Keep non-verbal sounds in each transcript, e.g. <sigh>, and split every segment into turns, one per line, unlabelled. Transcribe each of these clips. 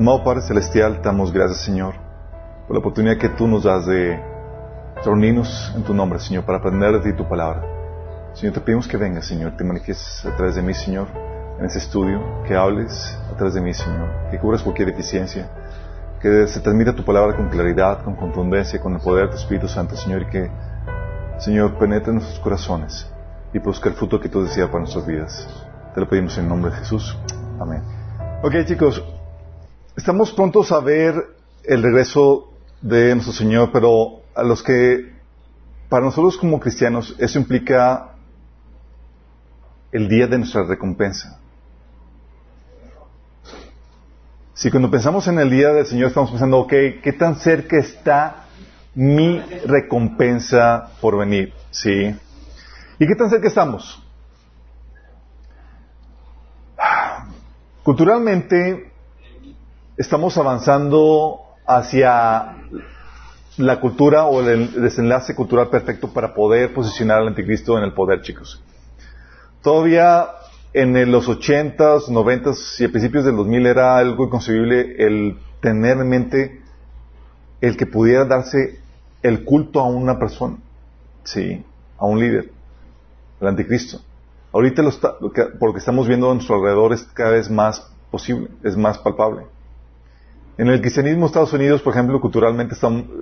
Amado Padre Celestial, te damos gracias, Señor, por la oportunidad que tú nos das de reunirnos en tu nombre, Señor, para aprender de ti tu palabra. Señor, te pedimos que vengas, Señor, te manifiestes a través de mí, Señor, en ese estudio, que hables a través de mí, Señor, que cubras cualquier deficiencia, que se transmita tu palabra con claridad, con contundencia, con el poder de tu Espíritu Santo, Señor, y que, Señor, penetre en nuestros corazones y produzca el fruto que tú deseas para nuestras vidas. Te lo pedimos en nombre de Jesús. Amén. Ok, chicos, estamos prontos a ver el regreso de nuestro Señor, pero a los que, para nosotros como cristianos, eso implica el día de nuestra recompensa. Si cuando pensamos en el día del Señor estamos pensando, ok, ¿qué tan cerca está mi recompensa por venir? ¿Sí? ¿Y qué tan cerca estamos? Culturalmente estamos avanzando hacia la cultura o el desenlace cultural perfecto para poder posicionar al anticristo en el poder, chicos. Todavía en los ochentas, noventas y a principios del 2000 era algo inconcebible el tener en mente el que pudiera darse el culto a una persona, sí, a un líder, el anticristo. Ahorita lo, por lo que estamos viendo a nuestro alrededor es cada vez más posible, es más palpable. En el cristianismo Estados Unidos, por ejemplo, culturalmente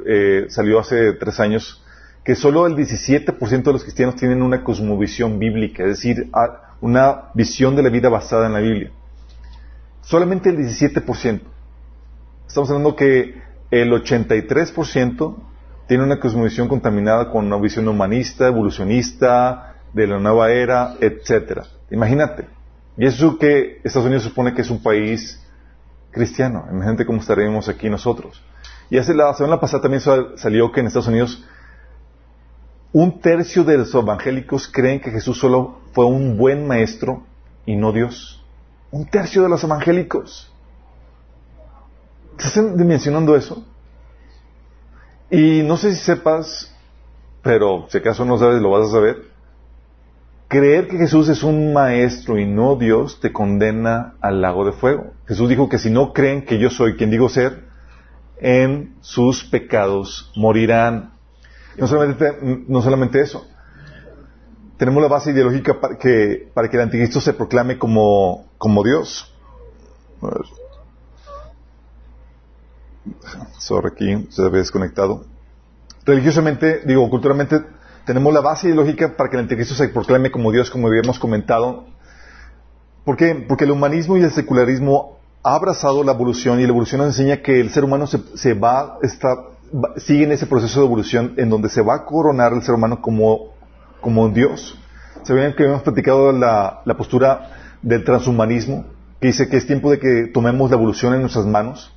eh, salió hace tres años que solo el 17% de los cristianos tienen una cosmovisión bíblica, es decir, una visión de la vida basada en la Biblia. Solamente el 17%. Estamos hablando que el 83% tiene una cosmovisión contaminada con una visión humanista, evolucionista, de la nueva era, etcétera. Imagínate. Y eso que Estados Unidos supone que es un país cristiano. Imagínate cómo estaremos aquí nosotros. Y hace la semana pasada también salió que en Estados Unidos un tercio de los evangélicos creen que Jesús solo fue un buen maestro y no Dios. Un tercio de los evangélicos. ¿Estás dimensionando eso? Y no sé si sepas, pero si acaso no sabes, lo vas a saber. Creer que Jesús es un maestro y no Dios te condena al lago de fuego. Jesús dijo que si no creen que yo soy quien digo ser, en sus pecados morirán. no solamente, eso. Tenemos la base ideológica para que, para que el anticristo se proclame como, como Dios. Sorry, aquí se había desconectado. Religiosamente, digo, culturalmente, tenemos la base ideológica para que el anticristo se proclame como Dios, como habíamos comentado. ¿Por qué? Porque el humanismo y el secularismo ha abrazado la evolución y la evolución nos enseña que el ser humano se, va, está, sigue en ese proceso de evolución en donde se va a coronar el ser humano como, como Dios. Ven que hemos platicado la, la postura del transhumanismo, que dice que es tiempo de que tomemos la evolución en nuestras manos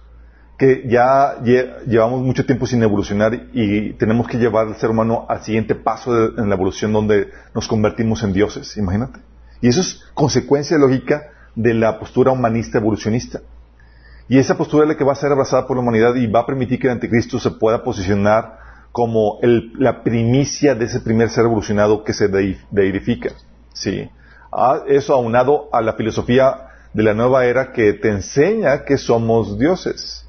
que ya llevamos mucho tiempo sin evolucionar y tenemos que llevar al ser humano al siguiente paso en la evolución donde nos convertimos en dioses, imagínate. Y eso es consecuencia lógica de la postura humanista evolucionista. Y esa postura es la que va a ser abrazada por la humanidad y va a permitir que el anticristo se pueda posicionar como la primicia de ese primer ser evolucionado que se deidifica. Sí. Eso aunado a la filosofía de la nueva era que te enseña que somos dioses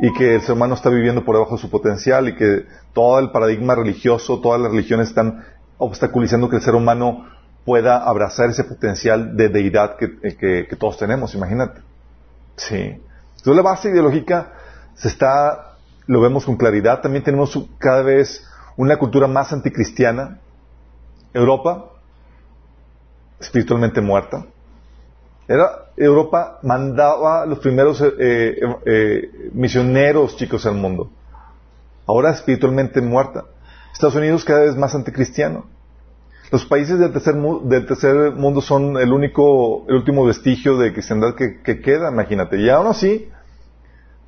y que el ser humano está viviendo por debajo de su potencial y que todo el paradigma religioso, todas las religiones están obstaculizando que el ser humano pueda abrazar ese potencial de deidad que, que, todos tenemos, imagínate. Sí. Entonces la base ideológica se está, lo vemos con claridad, también tenemos cada vez una cultura más anticristiana. Europa, espiritualmente muerta. Era, Europa mandaba los primeros eh, eh, eh, misioneros chicos al mundo. Ahora espiritualmente muerta. Estados Unidos cada vez más anticristiano. Los países del tercer, del tercer mundo son el único, el último vestigio de cristiandad que, que queda, imagínate. Y aún así,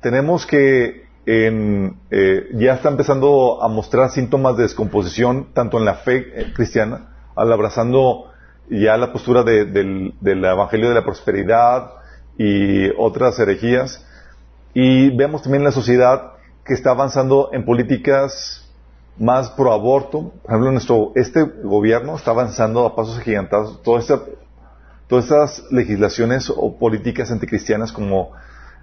tenemos que en, ya está empezando a mostrar síntomas de descomposición, tanto en la fe cristiana, al abrazando ya la postura del, Evangelio de la Prosperidad y otras herejías. Y vemos también la sociedad que está avanzando en políticas más pro aborto. Por ejemplo, nuestro, este gobierno está avanzando a pasos agigantados todas estas legislaciones o políticas anticristianas como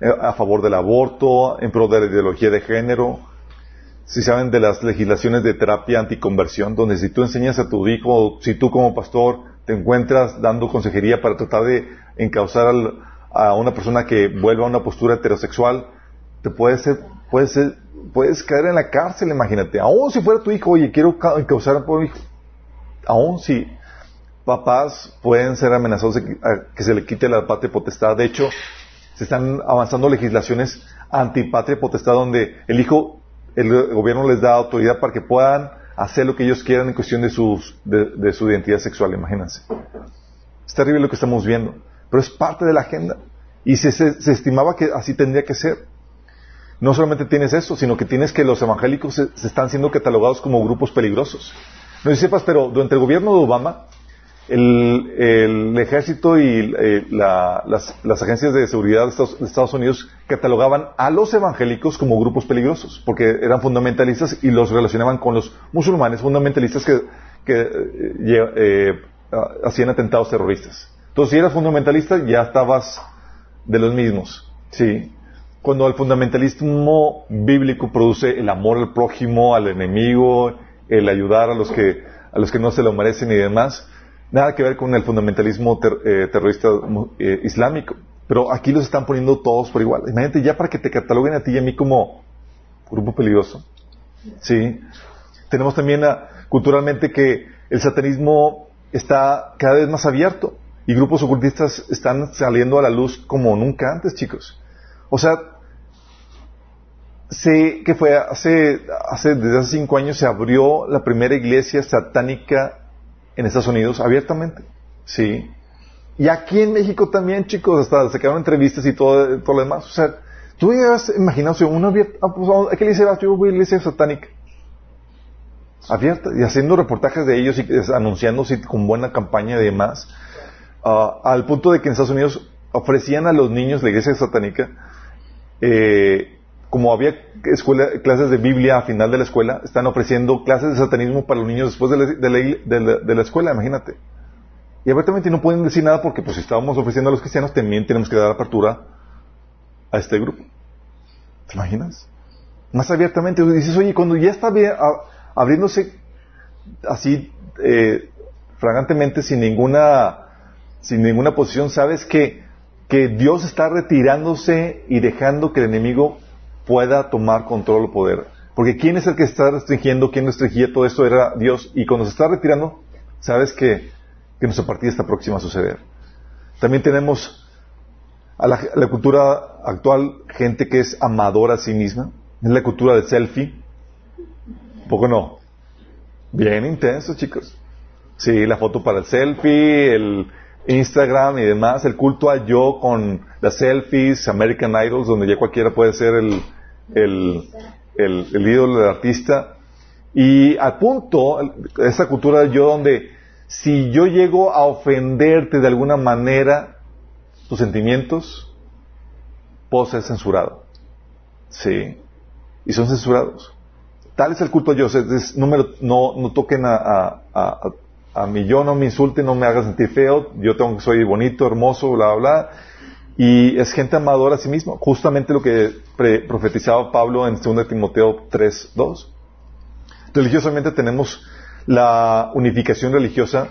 eh, a favor del aborto, en pro de la ideología de género, si saben de las legislaciones de terapia anticonversión, donde si tú enseñas a tu hijo, si tú como pastor te encuentras dando consejería para tratar de encauzar a una persona que vuelva a una postura heterosexual, te puede ser, puede ser, puedes caer en la cárcel, imagínate. Aún si fuera tu hijo, oye, quiero encauzar a tu hijo. Aún si papás pueden ser amenazados de que se le quite la patria potestad. De hecho, se están avanzando legislaciones antipatria potestad donde el hijo, el gobierno les da autoridad para que puedan hacer lo que ellos quieran en cuestión de, sus, de, su identidad sexual, imagínense. Es terrible lo que estamos viendo, pero es parte de la agenda. Y se, se, estimaba que así tendría que ser. No solamente tienes eso, sino que tienes que los evangélicos se, están siendo catalogados como grupos peligrosos. No sé si sepas, pero durante el gobierno de Obama, el, ejército y eh, las, agencias de seguridad de Estados, Unidos catalogaban a los evangélicos como grupos peligrosos, porque eran fundamentalistas y los relacionaban con los musulmanes fundamentalistas que, eh, eh, hacían atentados terroristas. Entonces, si eras fundamentalista, ya estabas de los mismos. Sí. Cuando el fundamentalismo bíblico produce el amor al prójimo, al enemigo, el ayudar a los que, a los que no se lo merecen y demás, Nada que ver con el fundamentalismo eh, terrorista eh, islámico. Pero aquí los están poniendo todos por igual. Imagínate ya para que te cataloguen a ti y a mí como grupo peligroso. Sí. Tenemos también culturalmente que el satanismo está cada vez más abierto y grupos ocultistas están saliendo a la luz como nunca antes, chicos. O sea, sé que fue hace, hace, desde hace cinco años se abrió la primera iglesia satánica en Estados Unidos abiertamente. Sí. Y aquí en México también, chicos, hasta se quedaron entrevistas y todo, todo lo demás. O sea, tú has imaginado, si uno abierta, ah, pues, ¿qué le dice? Yo voy a la iglesia satánica. Abierta, y haciendo reportajes de ellos y anunciándose con buena campaña y demás. Ah, al punto de que en Estados Unidos ofrecían a los niños la iglesia satánica eh, como había clases de Biblia a final de la escuela, están ofreciendo clases de satanismo para los niños después de la, de la, escuela, imagínate. Y abiertamente no pueden decir nada porque pues si estábamos ofreciendo a los cristianos también tenemos que dar apertura a este grupo. ¿Te imaginas? Más abiertamente. Dices, oye, cuando ya está abriéndose así eh, fragantemente sin ninguna sin ninguna posición, sabes que, que Dios está retirándose y dejando que el enemigo pueda tomar control o poder. Porque ¿quién es el que está restringiendo? ¿Quién restringía todo esto? Era Dios. Y cuando se está retirando, sabes que, que nuestra partida está próxima a suceder. También tenemos a la, cultura actual gente que es amadora a sí misma. Es la cultura del selfie. poco no? Bien intenso, chicos. Sí, la foto para el selfie, el Instagram y demás, el culto a yo con las selfies, American Idols, donde ya cualquiera puede ser el, el, el, ídolo del artista. Y al punto, esa cultura yo donde si yo llego a ofenderte de alguna manera, tus sentimientos, puedo ser censurado. Sí. Y son censurados. Tal es el culto Dios. no, no, no, toquen a, a, a, a, mí, yo no me insulten, no me hagan sentir feo, yo tengo que soy bonito, hermoso, bla, bla, bla. Y es gente amadora a sí mismo. Justamente lo que profetizaba Pablo en 2 Timoteo 3, 2. Religiosamente tenemos la unificación religiosa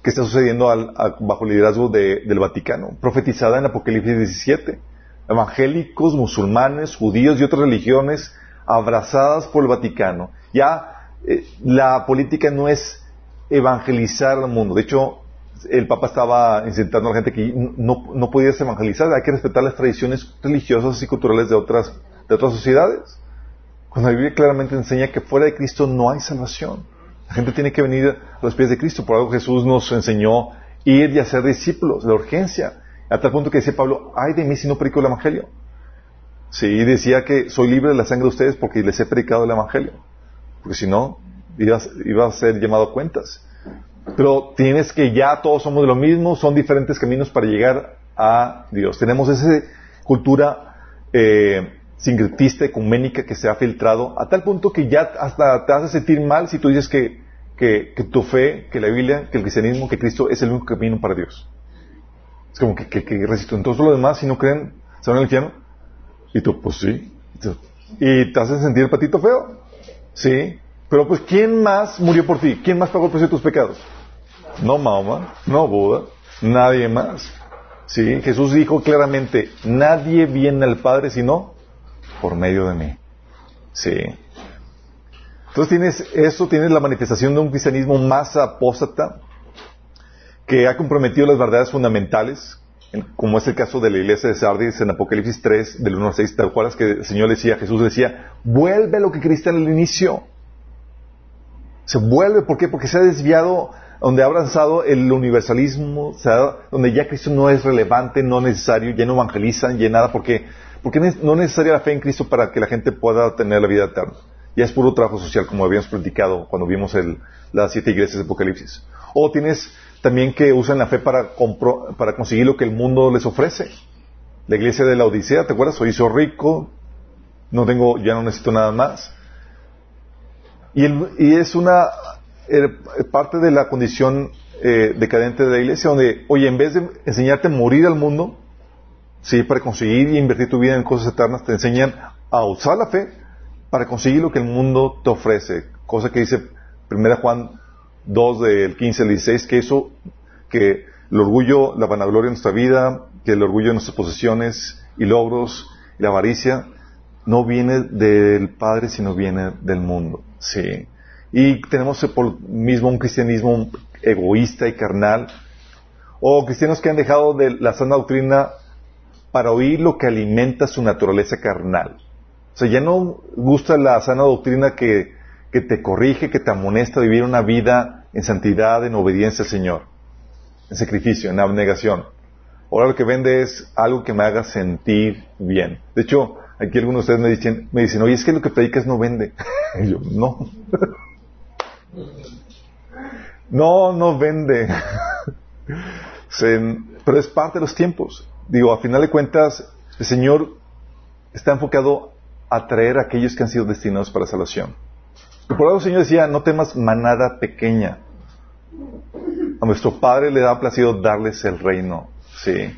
que está sucediendo al, bajo el liderazgo del Vaticano, profetizada en Apocalipsis 17. Evangélicos, musulmanes, judíos y otras religiones abrazadas por el Vaticano. Ya eh, la política no es evangelizar al mundo. De hecho, el Papa estaba incitando a la gente que no, no podía evangelizar, hay que respetar las tradiciones religiosas y culturales de otras, de otras sociedades. Cuando la Biblia claramente enseña que fuera de Cristo no hay salvación. La gente tiene que venir a los pies de Cristo. Por algo Jesús nos enseñó ir y hacer discípulos, la urgencia. A tal punto que decía Pablo, ay de mí si no predico el Evangelio. Sí, decía que soy libre de la sangre de ustedes porque les he predicado el Evangelio. Porque si no, iba, iba a ser llamado a cuentas. Pero tienes que ya todos somos de lo mismo, son diferentes caminos para llegar a Dios. Tenemos esa cultura eh, sincretista, ecuménica que se ha filtrado a tal punto que ya hasta te hace sentir mal si tú dices que, que, tu fe, que la Biblia, que el cristianismo, que Cristo es el único camino para Dios. Es como que, que, que resisto. Entonces lo demás, si no creen, se van al infierno. Y tú, pues sí. ¿Y te hace sentir el patito feo? Sí. Pero pues, ¿quién más murió por ti? ¿Quién más pagó el precio de tus pecados? No Mahoma, no Buda, nadie más. Sí, Jesús dijo claramente, nadie viene al Padre sino por medio de mí. Sí. Entonces tienes eso, tienes la manifestación de un cristianismo más apóstata que ha comprometido las verdades fundamentales, como es el caso de la iglesia de Sardis en Apocalipsis 3, del 1 al 6, tal cual es que el Señor decía, Jesús decía, vuelve lo que creíste el inicio. Se vuelve, ¿por qué? Porque se ha desviado donde ha avanzado el universalismo, donde ya Cristo no es relevante, no necesario, ya no evangelizan, ya nada, porque, porque no es necesaria la fe en Cristo para que la gente pueda tener la vida eterna. Ya es puro trabajo social, como habíamos platicado cuando vimos el, las siete iglesias de Apocalipsis. O tienes también que usan la fe para, para conseguir lo que el mundo les ofrece. La iglesia de la Odisea, ¿te acuerdas? Soy hizo rico, no tengo, ya no necesito nada más. Y, y es una parte de la condición eh, decadente de la iglesia, donde, oye, en vez de enseñarte a morir al mundo, sí, para conseguir y invertir tu vida en cosas eternas, te enseñan a usar la fe para conseguir lo que el mundo te ofrece. Cosa que dice 1 Juan 2 del 15 al 16, que eso, que el orgullo, la vanagloria de nuestra vida, que el orgullo de nuestras posesiones y logros y la avaricia, no viene del Padre, sino viene del mundo. Sí. Y tenemos por mismo un cristianismo egoísta y carnal, o cristianos que han dejado de la sana doctrina para oír lo que alimenta su naturaleza carnal. O sea, ya no gusta la sana doctrina que, que te corrige, que te amonesta a vivir una vida en santidad, en obediencia al Señor, en sacrificio, en abnegación. Ahora lo que vende es algo que me haga sentir bien. De hecho, aquí algunos de ustedes me dicen, me dicen, oye, es que lo que predicas no vende. <laughs> yo, no. <laughs> No, no vende. <laughs> pero es parte de los tiempos. Digo, a final de cuentas, el Señor está enfocado a traer a aquellos que han sido destinados para salvación. Por algo el Señor decía, no temas manada pequeña. A nuestro Padre le da placido darles el reino. Sí.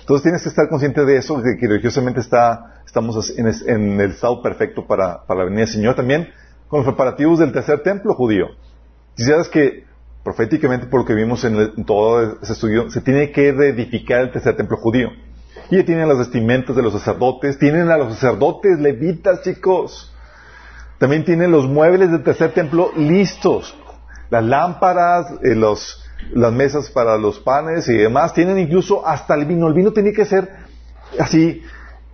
Entonces tienes que estar consciente de eso, de que religiosamente está, estamos en, el estado perfecto para, para la venida del Señor. También con los preparativos del tercer templo judío. Quisieras que, proféticamente, por lo que vimos en, todo ese estudio, se tiene que reedificar el tercer templo judío. Y ya tienen las vestimentas de los sacerdotes, tienen a los sacerdotes levitas, chicos. También tienen los muebles del tercer templo listos. Las lámparas, eh, los, las mesas para los panes y demás. Tienen incluso hasta el vino. El vino tiene que ser así,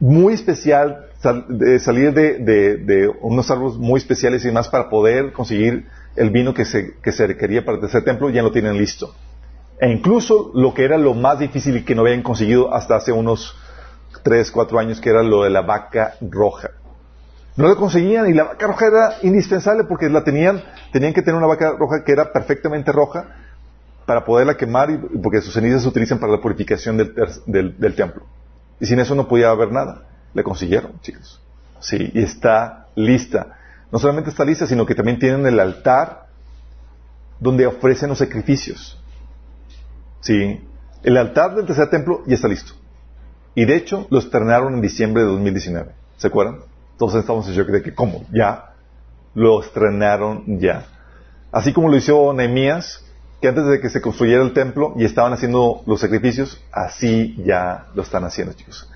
muy especial, de salir de, unos árboles muy especiales y más para poder conseguir el vino que se, que se requería para el tercer templo, ya lo tienen listo. E incluso lo que era lo más difícil y que no habían conseguido hasta hace unos 3, 4 años, que era lo de la vaca roja. No lo conseguían y la vaca roja era indispensable porque la tenían, tenían que tener una vaca roja que era perfectamente roja para poderla quemar y porque sus cenizas se utilizan para la purificación del, del templo. Y sin eso no podía haber nada. Le consiguieron, chicos. Sí, y está lista. No solamente está lista, sino que también tienen el altar donde ofrecen los sacrificios. Sí, el altar del tercer templo ya está listo. Y de hecho, lo estrenaron en diciembre de 2019. ¿Se acuerdan? Entonces estamos en shock de que, ¿cómo? Ya. Lo estrenaron ya. Así como lo hizo Nehemías, que antes de que se construyera el templo y estaban haciendo los sacrificios, así ya lo están haciendo, chicos.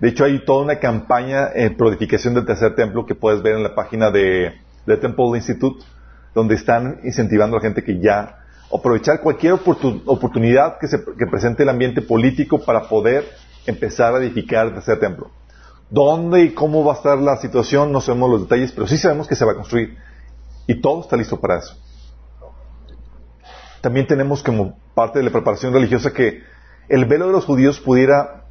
De hecho, hay toda una campaña en prodificación del tercer templo que puedes ver en la página de, Temple Institute, donde están incentivando a la gente que ya aprovechar cualquier oportunidad que, se, presente el ambiente político para poder empezar a edificar el tercer templo. ¿Dónde y cómo va a estar la situación? No sabemos los detalles, pero sí sabemos que se va a construir. Y todo está listo para eso. También tenemos como parte de la preparación religiosa que el velo de los judíos pudiera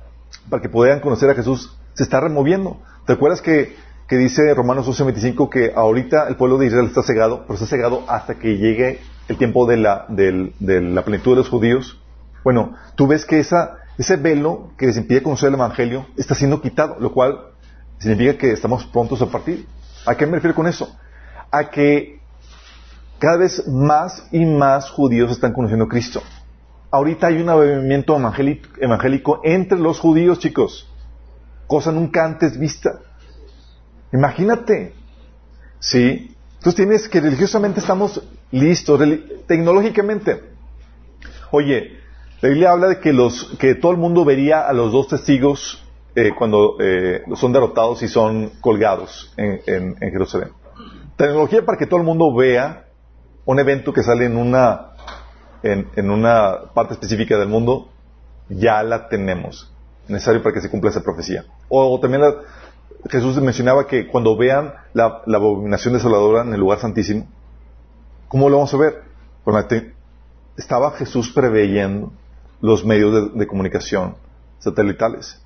para que pudieran conocer a Jesús, se está removiendo. ¿Te acuerdas que, que dice Romanos 11:25 que ahorita el pueblo de Israel está cegado, pero está cegado hasta que llegue el tiempo de la, de, la plenitud de los judíos? Bueno, tú ves que esa, ese velo que les impide conocer el Evangelio está siendo quitado, lo cual significa que estamos prontos a partir. ¿A qué me refiero con eso? A que cada vez más y más judíos están conociendo a Cristo ahorita hay un movimiento evangélico entre los judíos, chicos. cosa nunca antes vista. Imagínate. ¿Sí? Entonces tienes que religiosamente estamos listos, tecnológicamente. Oye, la Biblia habla de que, los, que todo el mundo vería a los dos testigos eh, cuando eh, son derrotados y son colgados en, Jerusalén. Tecnología para que todo el mundo vea un evento que sale en una, en, una parte específica del mundo, ya la tenemos. Necesario para que se cumpla esa profecía. O, también la, Jesús mencionaba que cuando vean la, abominación desoladora en el lugar santísimo, ¿cómo lo vamos a ver? estaba Jesús preveyendo los medios de, comunicación satelitales.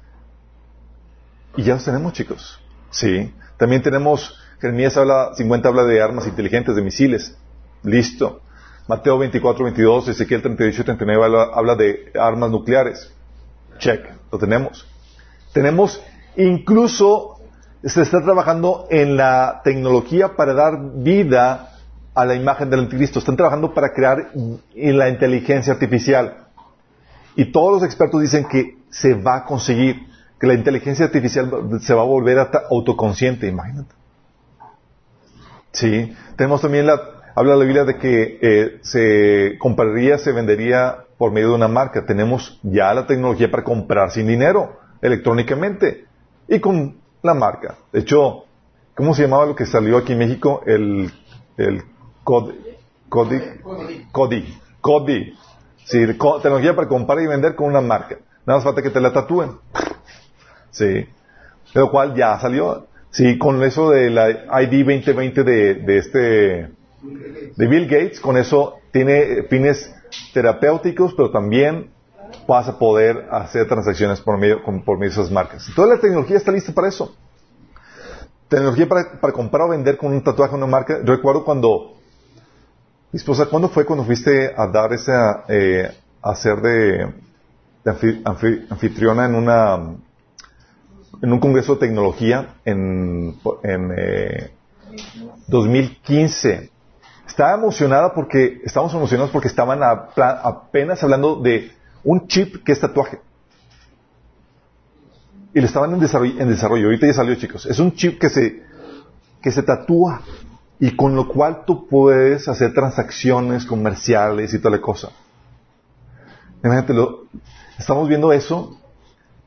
Y ya los tenemos, chicos. Sí. También tenemos, Jeremías habla, 50 habla de armas inteligentes, de misiles. Listo. Mateo 24, 22, Ezequiel 38, 39 habla, habla de armas nucleares. Check. Lo tenemos. Tenemos incluso se está trabajando en la tecnología para dar vida a la imagen del anticristo. Están trabajando para crear la inteligencia artificial. Y todos los expertos dicen que se va a conseguir, que la inteligencia artificial se va a volver hasta autoconsciente, imagínate. Sí, tenemos también la, habla la Biblia de que eh, se compraría, se vendería por medio de una marca. Tenemos ya la tecnología para comprar sin dinero, electrónicamente. Y con la marca. De hecho, ¿cómo se llamaba lo que salió aquí en México? El, el CODI. CODI. CODI. Sí, tecnología para comprar y vender con una marca. Nada más falta que te la tatúen. Sí. Lo cual ya salió. Sí, con eso de la ID 2020 de, de este, de Bill Gates, con eso tiene fines terapéuticos, pero también vas a poder hacer transacciones por medio, por medio de esas marcas. Toda la tecnología está lista para eso. Tecnología para, comprar o vender con un tatuaje una marca. Yo recuerdo cuando, mi esposa, ¿cuándo fue cuando fuiste a dar esa, eh, a ser de, anfitriona en una, en un congreso de tecnología en, en 2015? Estaba emocionada porque, estábamos emocionados porque estaban apenas hablando de un chip que es tatuaje. Y le estaban en desarrollo. Ahorita ya salió, chicos. Es un chip que se, que se tatúa y con lo cual tú puedes hacer transacciones comerciales y toda la cosa. Imagínate, estamos viendo eso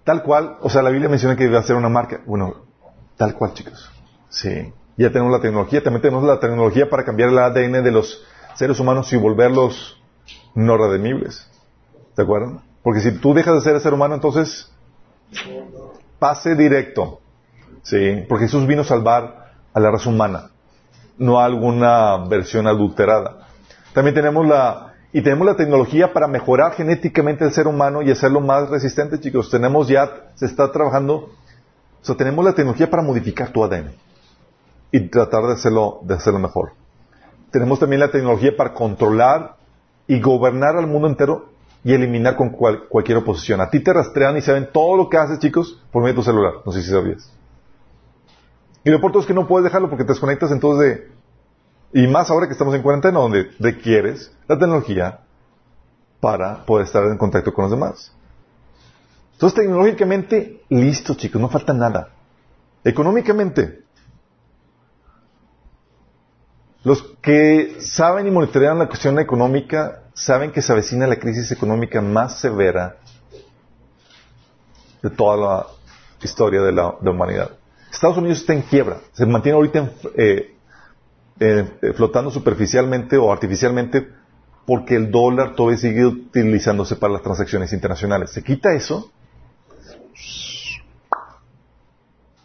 tal cual, o sea, la Biblia menciona que debe hacer una marca. Bueno, tal cual, chicos. Sí. Ya tenemos la tecnología, también tenemos la tecnología para cambiar el ADN de los seres humanos y volverlos no redimibles. ¿De acuerdo? Porque si tú dejas de ser ser humano, entonces pase directo. ¿Sí? Porque Jesús vino a salvar a la raza humana, no a alguna versión adulterada. También tenemos la, y tenemos la tecnología para mejorar genéticamente el ser humano y hacerlo más resistente, chicos. Tenemos ya, se está trabajando, o sea, tenemos la tecnología para modificar tu ADN y tratar de hacerlo, de hacerlo mejor. Tenemos también la tecnología para controlar y gobernar al mundo entero y eliminar con cualquier oposición. A ti te rastrean y saben todo lo que haces, chicos, por medio de tu celular. No sé si sabías. Y lo por es que no puedes dejarlo porque te desconectas entonces de... Y más ahora que estamos en cuarentena, donde requieres la tecnología para poder estar en contacto con los demás. Entonces, tecnológicamente, listo, chicos, no falta nada. Económicamente, los que saben y monitorean la cuestión económica saben que se avecina la crisis económica más severa de toda la historia de la, humanidad. Estados Unidos está en quiebra, se mantiene ahorita eh, eh, flotando superficialmente o artificialmente porque el dólar todavía sigue utilizándose para las transacciones internacionales. Se quita eso.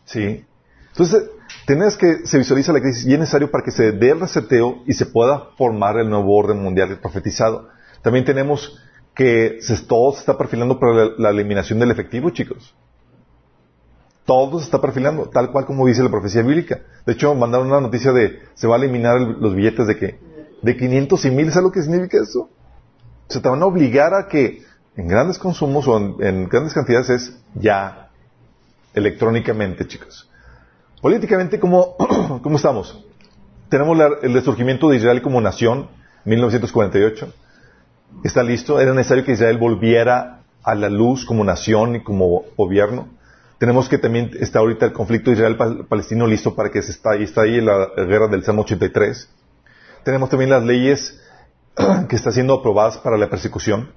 Sí. Entonces, Tienes que se visualiza la crisis y es necesario para que se dé el reseteo y se pueda formar el nuevo orden mundial profetizado. También tenemos que todo se está perfilando para la, eliminación del efectivo, chicos. Todo se está perfilando, tal cual como dice la profecía bíblica. De hecho, mandaron una noticia de se va a eliminar los billetes de que de 500 y 1000, ¿sabes lo que significa eso? Se te van a obligar a que en grandes consumos o en grandes cantidades es ya electrónicamente, chicos. Políticamente, ¿cómo, <clears throat> cómo estamos? Tenemos el resurgimiento de Israel como nación, 1948. Está listo. Era necesario que Israel volviera a la luz como nación y como gobierno. Tenemos que también está ahorita el conflicto Israel-Palestino listo para que se está, ahí, está ahí la guerra del Salmo 83. Tenemos también las leyes <clears throat> que están siendo aprobadas para la persecución.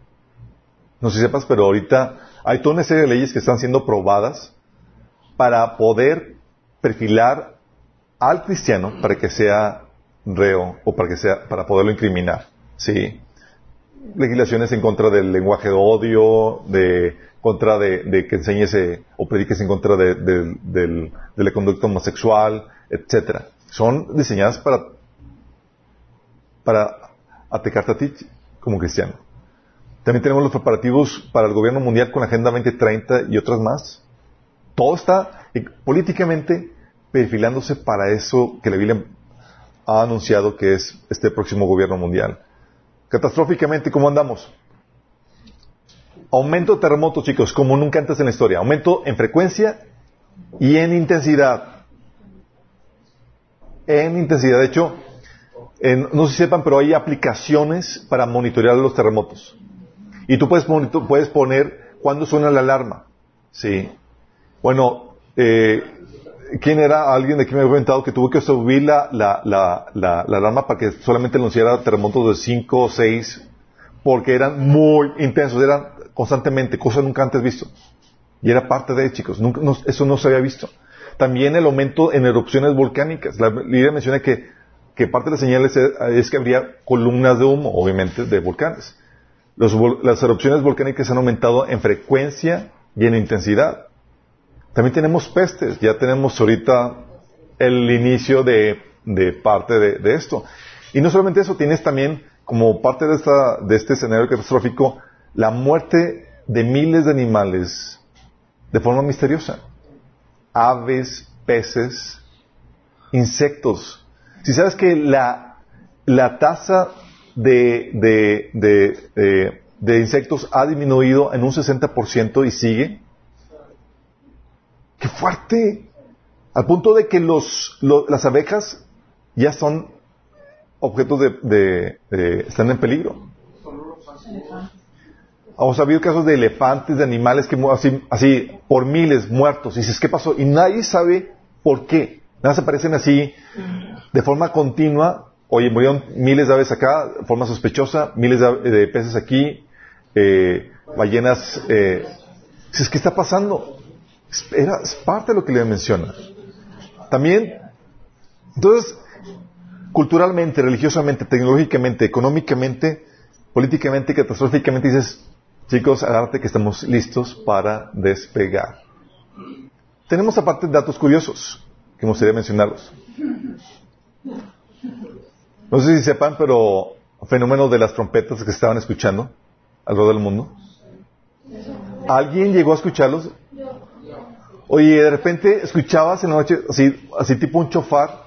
No sé si sepas, pero ahorita hay toda una serie de leyes que están siendo aprobadas para poder perfilar al cristiano para que sea reo o para que sea para poderlo incriminar. Sí. Legislaciones en contra del lenguaje de odio, de contra de, que enseñes o prediques en contra de, de, la conducta homosexual, etcétera. Son diseñadas para para atacarte a ti como cristiano. También tenemos los preparativos para el gobierno mundial con la Agenda 2030 y otras más. Todo está políticamente perfilándose para eso que la Biblia ha anunciado que es este próximo gobierno mundial. Catastróficamente, ¿cómo andamos? Aumento de terremotos, chicos, como nunca antes en la historia. Aumento en frecuencia y en intensidad. En intensidad. De hecho, no sé sepan, pero hay aplicaciones para monitorear los terremotos. Y tú puedes, puedes poner cuándo suena la alarma. Sí. Bueno, eh, ¿quién era alguien de aquí me había comentado que tuvo que subir la, la, la, la, alarma para que solamente anunciara terremotos de 5 o 6 porque eran muy intensos, eran constantemente, cosas nunca antes visto. Y era parte de, chicos, nunca, eso no se había visto. También el aumento en erupciones volcánicas. La Lidia menciona que, que parte de las señales es, que habría columnas de humo, obviamente, de volcanes. las erupciones volcánicas han aumentado en frecuencia y en intensidad. También tenemos pestes, ya tenemos ahorita el inicio de, parte de, esto. Y no solamente eso, tienes también como parte de, esta, de este escenario catastrófico la muerte de miles de animales de forma misteriosa. Aves, peces, insectos. Si sabes que la, la tasa de, de, de insectos ha disminuido en un 60% y sigue, ¡Qué fuerte! Al punto de que los, las abejas ya son objetos de, están en peligro. Hemos habido casos de elefantes, de animales que así, así por miles muertos. Y dices, ¿qué pasó? Y nadie sabe por qué. Nada se aparecen así de forma continua. Oye, murieron miles de aves acá, de forma sospechosa, miles de, peces aquí, eh, ballenas. Eh. Dices, ¿qué está pasando? Era, parte de lo que le menciona. También, entonces, culturalmente, religiosamente, tecnológicamente, económicamente, políticamente, catastróficamente, dices, chicos, agárrate que estamos listos para despegar. Tenemos aparte datos curiosos que me gustaría mencionarlos. No sé si sepan, pero fenómeno de las trompetas que estaban escuchando alrededor del mundo. ¿Alguien llegó a escucharlos? Oye, de repente escuchabas en la noche, así, así tipo un chofar,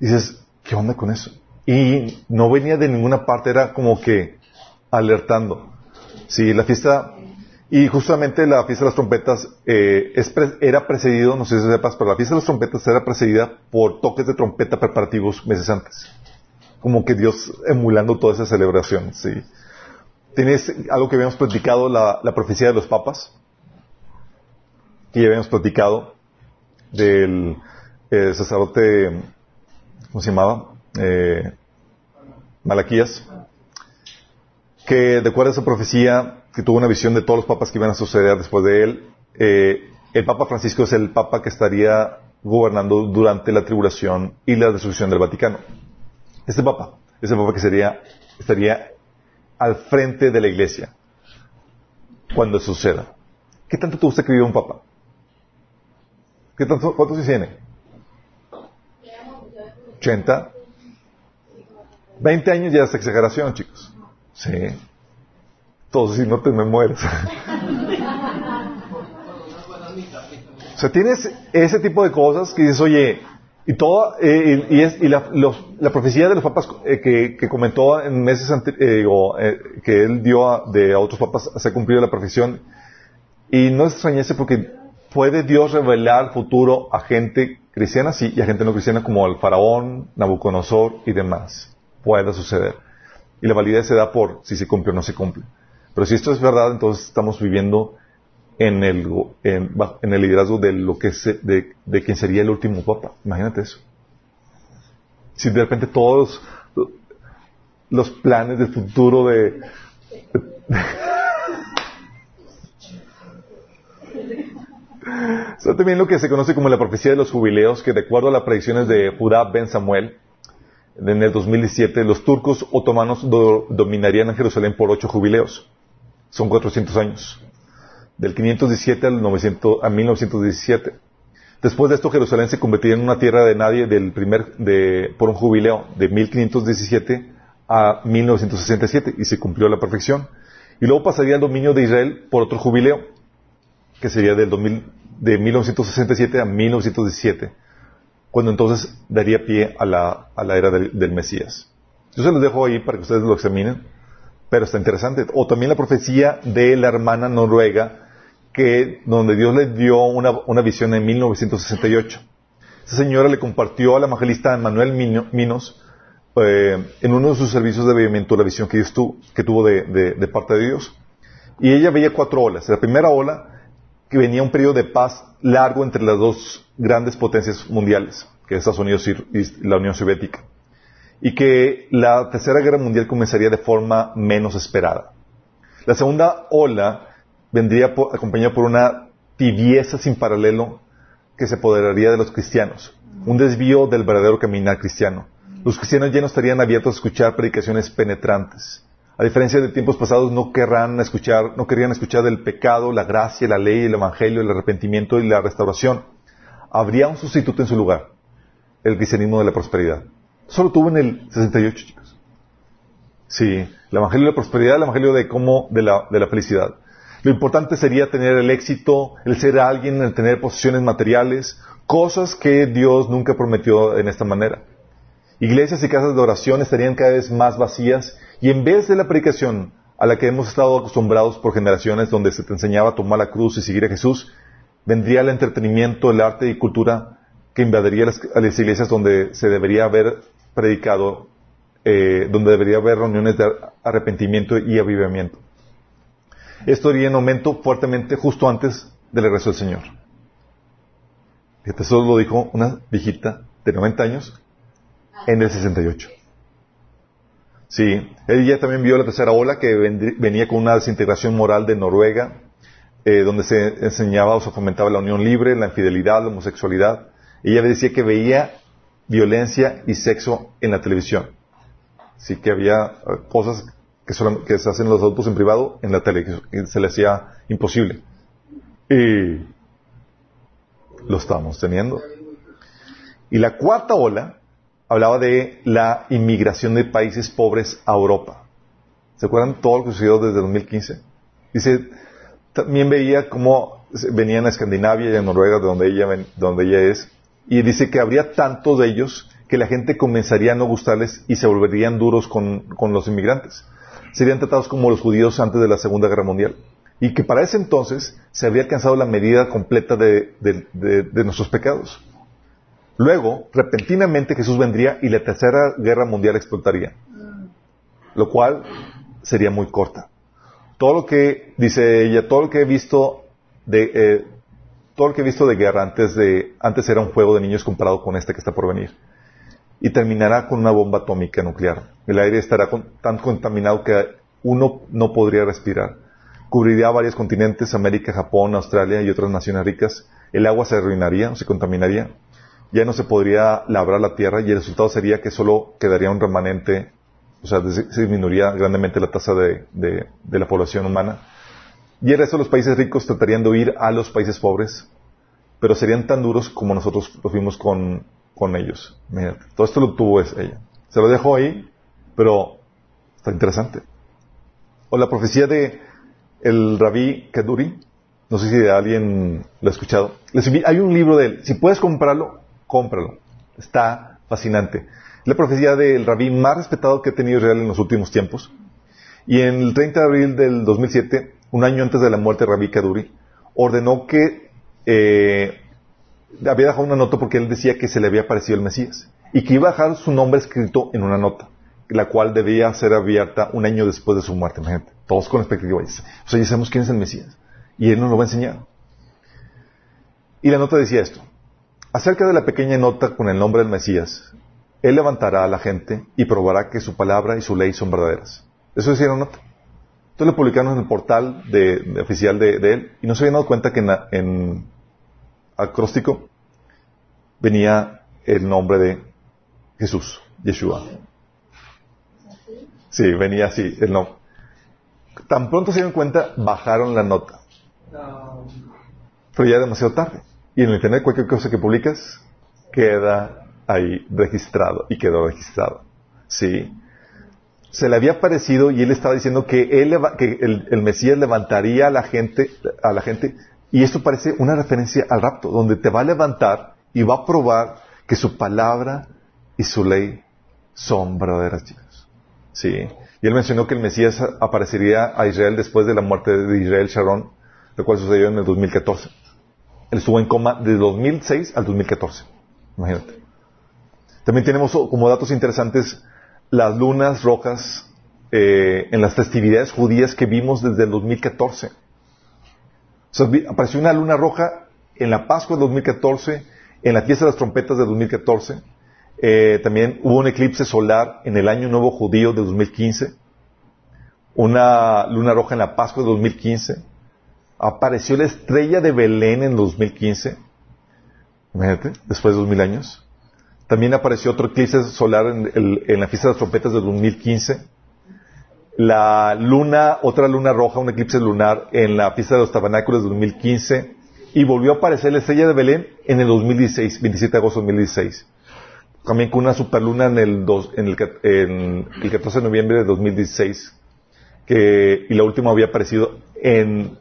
dices, ¿qué onda con eso? Y no venía de ninguna parte, era como que alertando. Sí, la fiesta, y justamente la fiesta de las trompetas eh, era precedido, no sé si sepas, pero la fiesta de las trompetas era precedida por toques de trompeta preparativos meses antes. Como que Dios emulando toda esa celebración, sí. Tienes algo que habíamos platicado, la, la profecía de los papas que ya habíamos platicado del eh, sacerdote, ¿cómo se llamaba? Eh, Malaquías, que de acuerdo a esa profecía, que tuvo una visión de todos los papas que iban a suceder después de él, eh, el Papa Francisco es el Papa que estaría gobernando durante la tribulación y la destrucción del Vaticano. Este Papa es Papa que sería, estaría al frente de la Iglesia cuando suceda. ¿Qué tanto te gusta que viva un Papa? ¿Qué tanto, ¿Cuántos tiene? 80. 20 años ya es exageración, chicos. Sí. Todos, si no te me mueres. <laughs> o sea, tienes ese tipo de cosas que dices, oye, y todo, eh, y, la, profecía de los papas eh, que, comentó en meses anteriores, eh, que él dio a, de a otros papas, se ha cumplido la profesión. Y no extrañese porque ¿Puede Dios revelar futuro a gente cristiana? Sí, y a gente no cristiana como el faraón, Nabucodonosor y demás. Puede suceder. Y la validez se da por si se cumple o no se cumple. Pero si esto es verdad, entonces estamos viviendo en el, en, en el liderazgo de, lo que se, de, de quien sería el último papa. Imagínate eso. Si de repente todos los planes de futuro de... <laughs> Son también lo que se conoce como la profecía de los jubileos, que de acuerdo a las predicciones de Judá Ben Samuel, en el 2017, los turcos otomanos dominarían en Jerusalén por ocho jubileos. Son 400 años. Del 517 al 900, a 1917. Después de esto, Jerusalén se convertiría en una tierra de nadie del primer, de, por un jubileo de 1517 a 1967 y se cumplió la perfección. Y luego pasaría al dominio de Israel por otro jubileo, que sería del 2000, de 1967 a 1917, cuando entonces daría pie a la, a la era del, Mesías. Yo se los dejo ahí para que ustedes lo examinen, pero está interesante. O también la profecía de la hermana noruega, que, donde Dios le dio una, una visión en 1968. Esa señora le compartió al evangelista Manuel Minos eh, en uno de sus servicios de avivamiento la visión que, Dios tuvo, que tuvo de, de, de, parte de Dios. Y ella veía cuatro olas. La primera ola, que venía un periodo de paz largo entre las dos grandes potencias mundiales, que es Estados Unidos y la Unión Soviética. Y que la tercera guerra mundial comenzaría de forma menos esperada. La segunda ola vendría acompañado por una tibieza sin paralelo que se apoderaría de los cristianos, un desvío del verdadero caminar cristiano. Los cristianos ya no estarían abiertos a escuchar predicaciones penetrantes. A diferencia de tiempos pasados, no querrán escuchar, no querían escuchar del pecado, la gracia, la ley, el evangelio, el arrepentimiento y la restauración. Habría un sustituto en su lugar, el cristianismo de la prosperidad. Solo tuvo en el 68, chicos. Sí, el evangelio de la prosperidad, el evangelio de cómo, de la, de la felicidad. Lo importante sería tener el éxito, el ser alguien, el tener posesiones materiales, cosas que Dios nunca prometió en esta manera. Iglesias y casas de oración estarían cada vez más vacías y en vez de la predicación a la que hemos estado acostumbrados por generaciones donde se te enseñaba a tomar la cruz y seguir a Jesús, vendría el entretenimiento, el arte y cultura que invadiría las, iglesias donde se debería haber predicado, eh, donde debería haber reuniones de arrepentimiento y avivamiento. Esto iría en aumento fuertemente justo antes del regreso del Señor. Fíjate, eso lo dijo una viejita de 90 años en el 68. Sí, ella también vio la tercera ola que venía con una desintegración moral de Noruega, eh, donde se enseñaba o se fomentaba la unión libre, la infidelidad, la homosexualidad. Ella decía que veía violencia y sexo en la televisión. Sí que había eh, cosas que, se hacen los adultos en privado en la tele, que se le hacía imposible. Y lo estamos teniendo. Y la cuarta ola hablaba de la inmigración de países pobres a Europa. ¿Se acuerdan todo lo que sucedió desde 2015? Dice, también veía cómo venían a Escandinavia y a Noruega, de donde ella, donde ella es, y dice que habría tantos de ellos que la gente comenzaría a no gustarles y se volverían duros con, con los inmigrantes serían tratados como los judíos antes de la Segunda Guerra Mundial. Y que para ese entonces se habría alcanzado la medida completa de, nuestros pecados. Luego, repentinamente Jesús vendría y la Tercera Guerra Mundial explotaría. Lo cual sería muy corta. Todo lo que, dice ella, todo lo que he visto de, eh, todo lo que he visto de guerra antes de, antes era un juego de niños comparado con este que está por venir y terminará con una bomba atómica nuclear. El aire estará tan contaminado que uno no podría respirar. Cubriría varios continentes, América, Japón, Australia y otras naciones ricas. El agua se arruinaría, se contaminaría. Ya no se podría labrar la tierra y el resultado sería que solo quedaría un remanente, o sea, se disminuiría grandemente la tasa de, de la población humana. Y el resto de los países ricos tratarían de huir a los países pobres, pero serían tan duros como nosotros lo fuimos con con ellos. Mira, todo esto lo tuvo es ella. Se lo dejo ahí, pero está interesante. O la profecía de el rabí Keduri, no sé si alguien lo ha escuchado. hay un libro de él. Si puedes comprarlo, cómpralo. Está fascinante. La profecía del rabí más respetado que ha tenido Israel en los últimos tiempos. Y en el 30 de abril del 2007, un año antes de la muerte de Rabí Kaduri, ordenó que eh, había dejado una nota porque él decía que se le había aparecido el Mesías y que iba a dejar su nombre escrito en una nota, la cual debía ser abierta un año después de su muerte. Todos con expectativa. O sea, ya sabemos quién es el Mesías. Y Él nos lo va a enseñar. Y la nota decía esto. Acerca de la pequeña nota con el nombre del Mesías, Él levantará a la gente y probará que su palabra y su ley son verdaderas. Eso decía la nota. Entonces lo publicaron en el portal de, oficial de, Él y no se habían dado cuenta que en, en acróstico venía el nombre de Jesús, Yeshua. Sí, venía así, el nombre. Tan pronto se dieron cuenta, bajaron la nota. Pero ya demasiado tarde. Y en el internet cualquier cosa que publicas queda ahí registrado y quedó registrado. Sí. Se le había parecido y él estaba diciendo que, él, que el, Mesías levantaría a la gente, a la gente, y esto parece una referencia al rapto, donde te va a levantar y va a probar que su palabra y su ley son verdaderas, chicos. Sí. Y él mencionó que el Mesías aparecería a Israel después de la muerte de Israel Sharon, lo cual sucedió en el 2014. Estuvo en coma de 2006 al 2014. Imagínate. También tenemos como datos interesantes las lunas rojas eh, en las festividades judías que vimos desde el 2014. O apareció una luna roja en la Pascua de 2014, en la fiesta de las trompetas de 2014. Eh, también hubo un eclipse solar en el Año Nuevo Judío de 2015. Una luna roja en la Pascua de 2015 apareció la estrella de Belén en 2015. Imagínate, después de dos mil años. También apareció otro eclipse solar en, la fiesta de las trompetas de 2015. La luna, otra luna roja, un eclipse lunar en la fiesta de los tabernáculos de 2015. Y volvió a aparecer la estrella de Belén en el 2016, 27 de agosto de 2016. También con una superluna en el, en el, en el 14 de noviembre de 2016. Que, y la última había aparecido en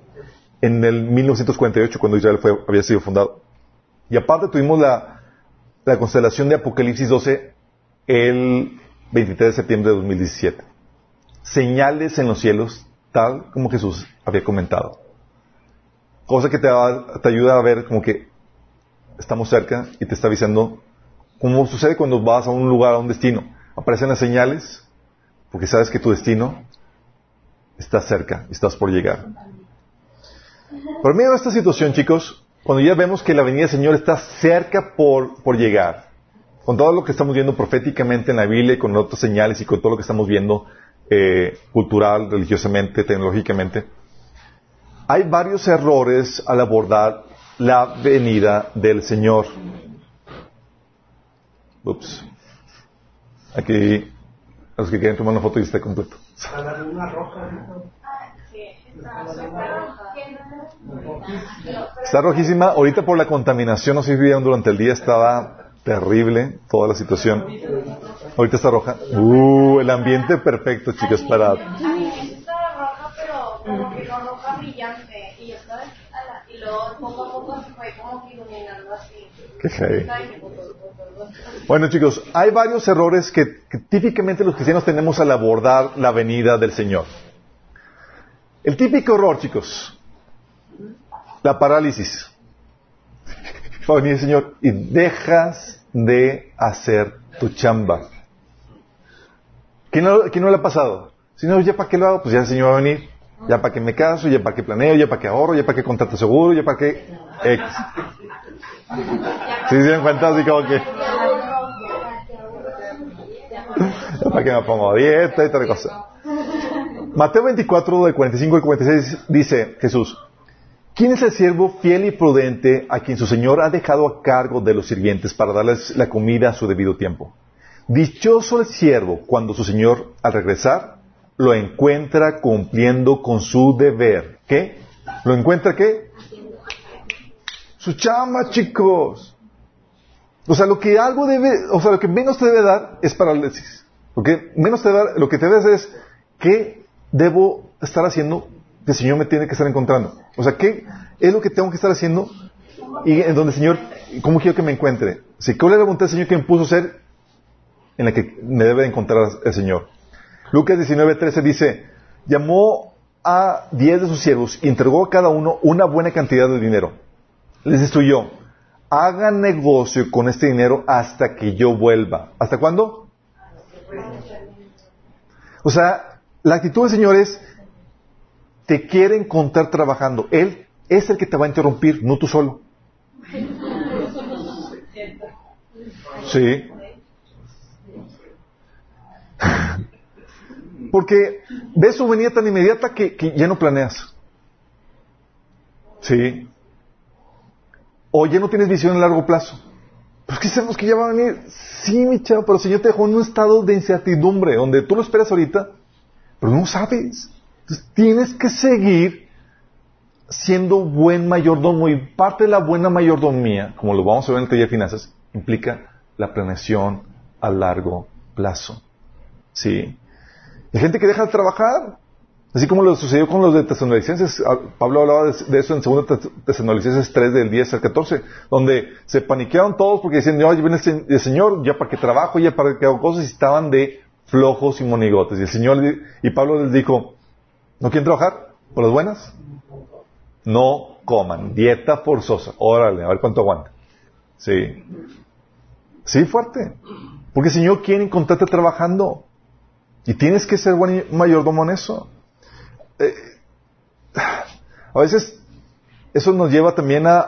en el 1948, cuando Israel fue, había sido fundado. Y aparte tuvimos la, la constelación de Apocalipsis 12 el 23 de septiembre de 2017. Señales en los cielos, tal como Jesús había comentado. Cosa que te, te ayuda a ver como que estamos cerca y te está avisando como sucede cuando vas a un lugar, a un destino. Aparecen las señales porque sabes que tu destino está cerca estás por llegar. Por medio de esta situación, chicos, cuando ya vemos que la venida del Señor está cerca por, por llegar, con todo lo que estamos viendo proféticamente en la Biblia y con otras señales y con todo lo que estamos viendo eh, cultural, religiosamente, tecnológicamente, hay varios errores al abordar la venida del Señor. Ups. Aquí, los que quieren tomar una foto y está completo. Está rojísima. Ahorita por la contaminación, no sé si vieron durante el día, estaba terrible toda la situación. Ahorita está roja. Uh, el ambiente perfecto, chicos, para...
Está roja, pero como que no roja brillante. Y y luego poco a poco se fue como que iluminando así. Qué.
Bueno, chicos, hay varios errores que, que típicamente los cristianos tenemos al abordar la venida del Señor. El típico error, chicos, la parálisis. Va a venir el Señor y dejas de hacer tu chamba. ¿Quién no, no le ha pasado? Si no, ¿ya para qué lo hago? Pues ya el Señor va a venir. Ya para qué me caso, ya para qué planeo, ya para qué ahorro, ya para qué contrato seguro, ya para qué X. ¿Sí se dan cuenta así como que? <laughs> ya para qué me pongo dieta y tal cosa. Mateo 24, de 45 y 46 dice Jesús, ¿quién es el siervo fiel y prudente a quien su Señor ha dejado a cargo de los sirvientes para darles la comida a su debido tiempo? Dichoso el siervo cuando su Señor, al regresar, lo encuentra cumpliendo con su deber. ¿Qué? ¿Lo encuentra qué? Su chama, chicos. O sea, lo que algo debe, o sea, lo que menos te debe dar es parálisis. Lo que menos te da, lo que te debe es que debo estar haciendo que el Señor me tiene que estar encontrando? O sea, ¿qué es lo que tengo que estar haciendo y en donde el Señor, cómo quiero que me encuentre? Si ¿Cuál es la voluntad del Señor que me puso ser en la que me debe encontrar el Señor? Lucas 19:13 dice, llamó a diez de sus siervos y entregó a cada uno una buena cantidad de dinero. Les instruyó, hagan negocio con este dinero hasta que yo vuelva. ¿Hasta cuándo? O sea, la actitud del Señor es, te quiere encontrar trabajando. Él es el que te va a interrumpir, no tú solo. Sí. Porque ves su venida tan inmediata que, que ya no planeas. Sí. O ya no tienes visión a largo plazo. Pues que sabemos que ya va a venir. Sí, mi chavo, pero el Señor te dejó en un estado de incertidumbre, donde tú lo esperas ahorita, pero no sabes. Entonces tienes que seguir siendo buen mayordomo. Y parte de la buena mayordomía, como lo vamos a ver en el taller de finanzas, implica la planeación a largo plazo. ¿Sí? Hay gente que deja de trabajar, así como lo sucedió con los de Tesalonicenses. Ah, Pablo hablaba de eso en 2 Tesalonicenses 3 del 10 al 14, donde se paniquearon todos porque decían, no, viene el Señor, ya para que trabajo, ya para que hago cosas, y estaban de flojos y monigotes. Y el Señor, y Pablo les dijo, ¿no quieren trabajar? ¿Por las buenas? No coman, dieta forzosa. Órale, a ver cuánto aguanta. Sí. Sí, fuerte. Porque el Señor quiere encontrarte trabajando. Y tienes que ser buen mayordomo en eso. Eh, a veces eso nos lleva también a,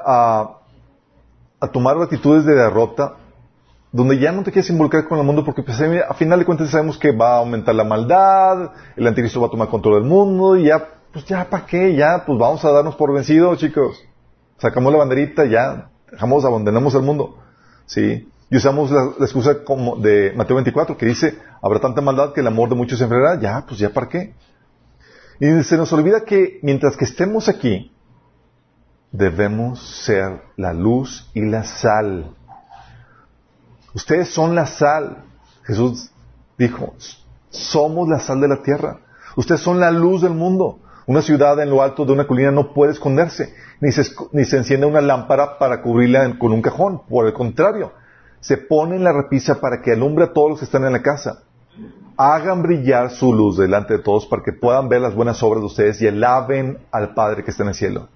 a, tomar actitudes de derrota, donde ya no te quieres involucrar con el mundo, porque pues, a final de cuentas sabemos que va a aumentar la maldad, el anticristo va a tomar control del mundo, y ya, pues ya, ¿para qué? Ya, pues vamos a darnos por vencidos, chicos. Sacamos la banderita, ya, dejamos, abandonamos el mundo. ¿Sí? Y usamos la, excusa como de Mateo 24 que dice, habrá tanta maldad que el amor de muchos se enfriará. Ya, pues ya para qué. Y se nos olvida que mientras que estemos aquí, debemos ser la luz y la sal. Ustedes son la sal. Jesús dijo, somos la sal de la tierra. Ustedes son la luz del mundo. Una ciudad en lo alto de una colina no puede esconderse, ni se, ni se enciende una lámpara para cubrirla con un cajón. Por el contrario, se pone en la repisa para que alumbre a todos los que están en la casa. Hagan brillar su luz delante de todos para que puedan ver las buenas obras de ustedes y alaben al Padre que está en el cielo.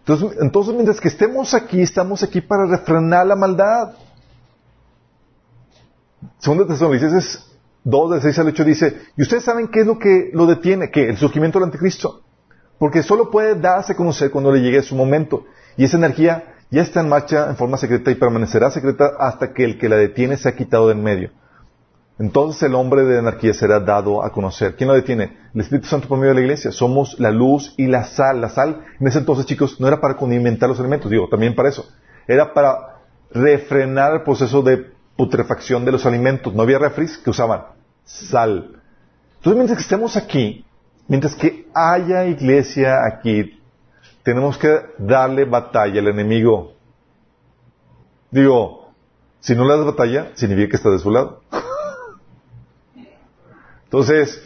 Entonces, entonces mientras que estemos aquí, estamos aquí para refrenar la maldad. Segundo Tesalonicenses 2, del 6 al 8 dice, y ustedes saben qué es lo que lo detiene, que el surgimiento del anticristo. Porque solo puede darse a conocer cuando le llegue su momento. Y esa energía ya está en marcha en forma secreta y permanecerá secreta hasta que el que la detiene se ha quitado de en medio. Entonces el hombre de anarquía será dado a conocer. ¿Quién lo detiene? El Espíritu Santo por medio de la iglesia. Somos la luz y la sal. La sal, en ese entonces, chicos, no era para condimentar los alimentos, digo, también para eso. Era para refrenar el proceso de putrefacción de los alimentos. No había refris que usaban sal. Entonces, mientras que estemos aquí, mientras que haya iglesia aquí, tenemos que darle batalla al enemigo. Digo, si no le das batalla, significa que está de su lado. Entonces,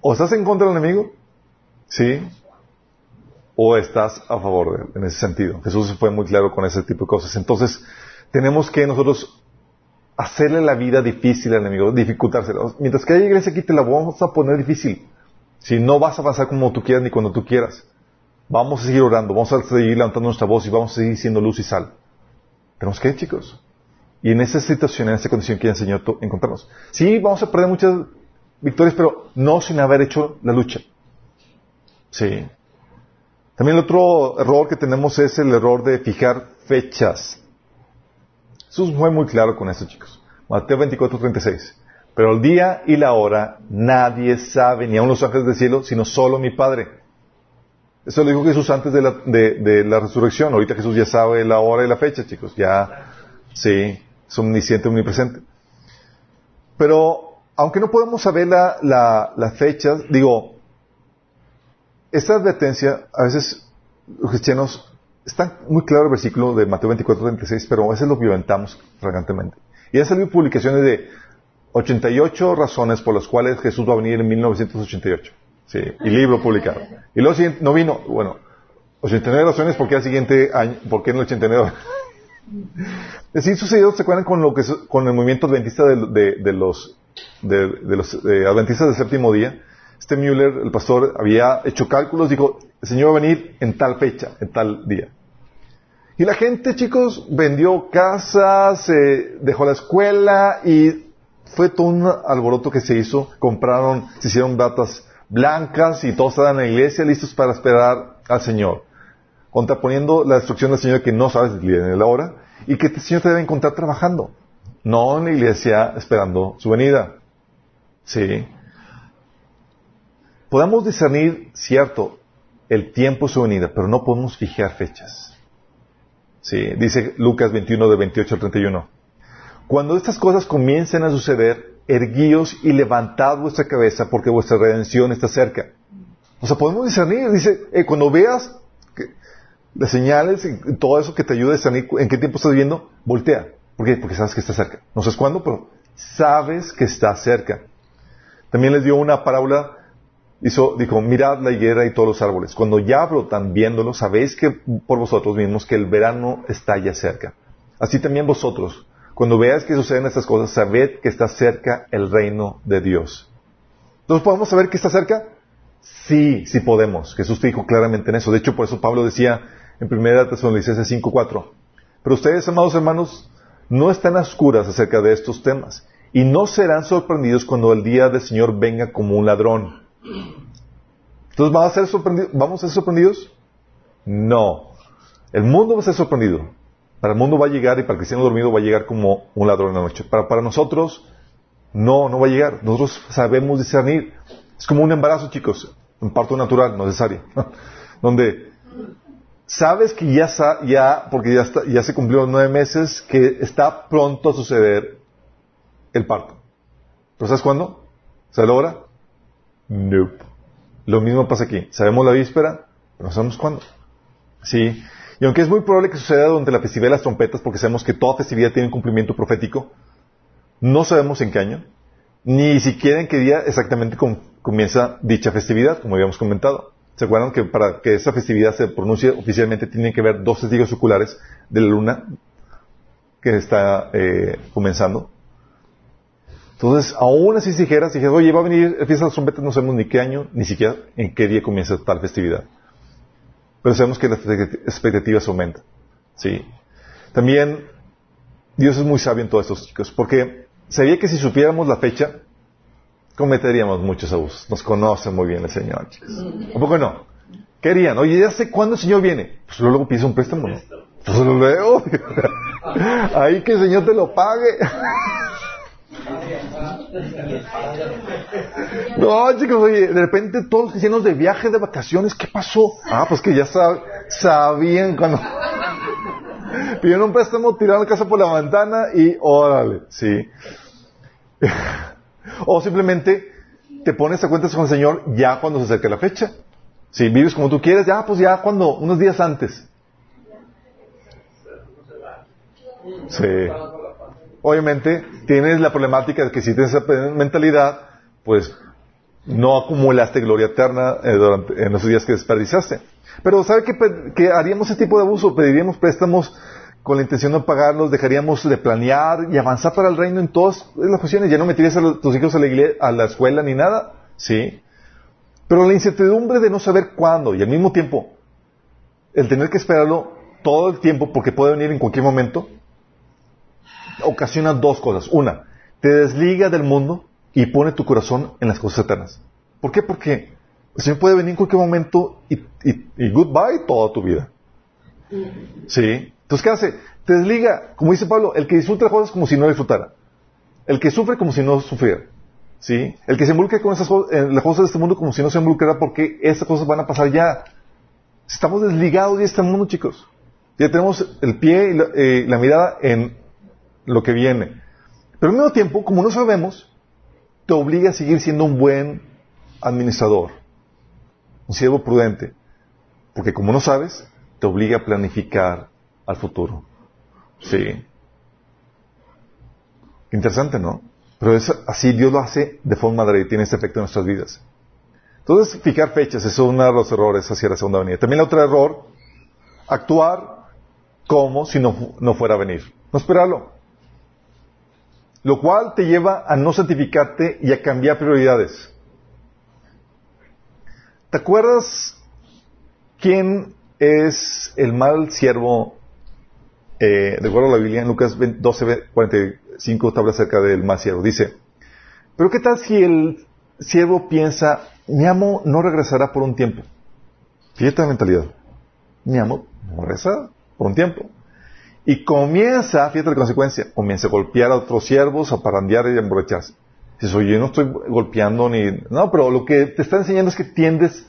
o estás en contra del enemigo, ¿sí? O estás a favor de él, en ese sentido. Jesús fue muy claro con ese tipo de cosas. Entonces, tenemos que nosotros hacerle la vida difícil al enemigo, dificultársela. Mientras que haya iglesia aquí, te la vamos a poner difícil. Si no vas a avanzar como tú quieras ni cuando tú quieras. Vamos a seguir orando, vamos a seguir levantando nuestra voz y vamos a seguir siendo luz y sal. Tenemos que, chicos. Y en esa situación, en esa condición que el Señor encontramos. Sí, vamos a perder muchas victorias, pero no sin haber hecho la lucha. Sí. También el otro error que tenemos es el error de fijar fechas. Jesús fue muy claro con eso, chicos. Mateo 24, 36. Pero el día y la hora nadie sabe, ni aun los ángeles del cielo, sino solo mi Padre. Eso lo dijo Jesús antes de la, resurrección. Ahorita Jesús ya sabe la hora y la fecha, chicos. Ya, sí, es omnisciente, omnipresente. Pero, aunque no podemos saber la, la, la fecha, digo, esta advertencia, a veces los cristianos, está muy claro el versículo de Mateo 24, 36, pero a veces lo violentamos fragantemente. Y han salido publicaciones de 88 razones por las cuales Jesús va a venir en 1988. Sí, y libro publicado. Y luego no vino, bueno, 89 razones porque al siguiente año, ¿por qué en el 89? Así sucedió, ¿se acuerdan con lo que con el movimiento adventista de, los de, los adventistas del séptimo día? Este Müller, el pastor, había hecho cálculos, dijo, el Señor va a venir en tal fecha, en tal día. Y la gente, chicos, vendió casas, dejó la escuela y fue todo un alboroto que se hizo. Compraron, se hicieron datas blancas y todos estaban en la iglesia listos para esperar al Señor, contraponiendo la destrucción del Señor que no sabes ni la hora, y que el Señor te debe encontrar trabajando, no en la iglesia esperando su venida. Sí. Podemos discernir, cierto, el tiempo de su venida, pero no podemos fijar fechas. Sí, dice Lucas 21 de 28 al 31. Cuando estas cosas comiencen a suceder, erguíos y levantad vuestra cabeza porque vuestra redención está cerca. O sea, podemos discernir. Dice, eh, cuando veas las señales y todo eso que te ayuda a discernir en qué tiempo estás viviendo, voltea. ¿Por qué? Porque sabes que está cerca. No sabes cuándo, pero sabes que está cerca. También les dio una parábola, dijo, mirad la higuera y todos los árboles. Cuando ya brotan viéndolo, sabéis que por vosotros mismos que el verano está ya cerca. Así también vosotros, cuando veas que suceden estas cosas, sabed que está cerca el reino de Dios. Entonces, ¿podemos saber que está cerca? Sí, sí podemos. Jesús te dijo claramente en eso. De hecho, por eso Pablo decía en 1 Tesalonicenses 5.4, pero ustedes, amados hermanos, no están a oscuras acerca de estos temas y no serán sorprendidos cuando el día del Señor venga como un ladrón. Entonces, ¿vamos a ser sorprendidos? ¿Vamos a ser sorprendidos? No. El mundo va a ser sorprendido. Para el mundo va a llegar y para el cristiano dormido va a llegar como un ladrón en la noche. Para, para nosotros, no, no va a llegar. Nosotros sabemos discernir. Es como un embarazo, chicos, un parto natural, necesario. <laughs> Donde sabes que ya, ya porque ya, ya se cumplieron nueve meses, que está pronto a suceder el parto. ¿Pero sabes cuándo? ¿Se logra? Nope. Lo mismo pasa aquí. Sabemos la víspera, pero no sabemos cuándo. Sí. Y aunque es muy probable que suceda durante la festividad de las trompetas, porque sabemos que toda festividad tiene un cumplimiento profético, no sabemos en qué año, ni siquiera en qué día exactamente comienza dicha festividad, como habíamos comentado. ¿Se acuerdan que para que esa festividad se pronuncie oficialmente tienen que ver dos testigos oculares de la luna que está eh, comenzando? Entonces, aún así si dijeras, si dijeras, oye, va a venir el fiesta de las trompetas, no sabemos ni qué año, ni siquiera en qué día comienza tal festividad. Pero sabemos que las expectativas aumentan. ¿sí? También, Dios es muy sabio en todos estos chicos, porque sabía que si supiéramos la fecha, cometeríamos muchos abusos. Nos conoce muy bien el Señor, chicos. ¿Un poco no? ¿Qué harían? Oye, ya sé cuándo el Señor viene. Pues luego pide un préstamo, ¿no? Pues lo veo. <laughs> Ahí que el Señor te lo pague. No, chicos, oye, de repente todos llenos de viaje, de vacaciones, ¿qué pasó? Ah, pues que ya sabían cuando <laughs> pidieron un préstamo, tiraron la casa por la ventana y órale, sí. <laughs> o simplemente te pones a cuentas con el Señor ya cuando se acerque la fecha. Si vives como tú quieres, ya, pues ya cuando, unos días antes. Sí obviamente tienes la problemática de que si tienes esa mentalidad, pues no acumulaste gloria eterna eh, en los días que desperdiciaste. Pero ¿sabe qué, haríamos ese tipo de abuso? Pediríamos préstamos con la intención de pagarlos, dejaríamos de planear y avanzar para el reino en todas las cuestiones. Ya no meterías a tus hijos a la, a la escuela ni nada, ¿sí? Pero la incertidumbre de no saber cuándo y al mismo tiempo el tener que esperarlo todo el tiempo porque puede venir en cualquier momento, ocasiona dos cosas. Una, te desliga del mundo y pone tu corazón en las cosas eternas. ¿Por qué? Porque el Señor puede venir en cualquier momento y, goodbye toda tu vida. ¿Sí? Entonces, ¿qué hace? Te desliga, como dice Pablo, el que disfruta las cosas como si no disfrutara. El que sufre como si no sufriera. ¿Sí? El que se involucra con esas cosas, en las cosas de este mundo como si no se involucrara porque esas cosas van a pasar ya. Estamos desligados de este mundo, chicos. Ya tenemos el pie y la, eh, la mirada en lo que viene. Pero al mismo tiempo, como no sabemos, te obliga a seguir siendo un buen administrador, un siervo prudente, porque como no sabes, te obliga a planificar al futuro. Sí. Interesante, ¿no? Pero es así Dios lo hace de forma y tiene ese efecto en nuestras vidas. Entonces, fijar fechas, es uno de los errores hacia la segunda venida. También el otro error, actuar como si no, no fuera a venir. No esperarlo lo cual te lleva a no santificarte y a cambiar prioridades. ¿Te acuerdas quién es el mal siervo? Eh, de acuerdo a la Biblia, en Lucas 12, 45 habla acerca del mal siervo. Dice, pero ¿qué tal si el siervo piensa, mi amo no regresará por un tiempo? Fíjate la mentalidad. Mi amo regresa por un tiempo. Y comienza, fíjate la consecuencia, comienza a golpear a otros siervos, a parandear y a emborracharse. Dices, oye, yo no estoy golpeando ni... No, pero lo que te está enseñando es que tiendes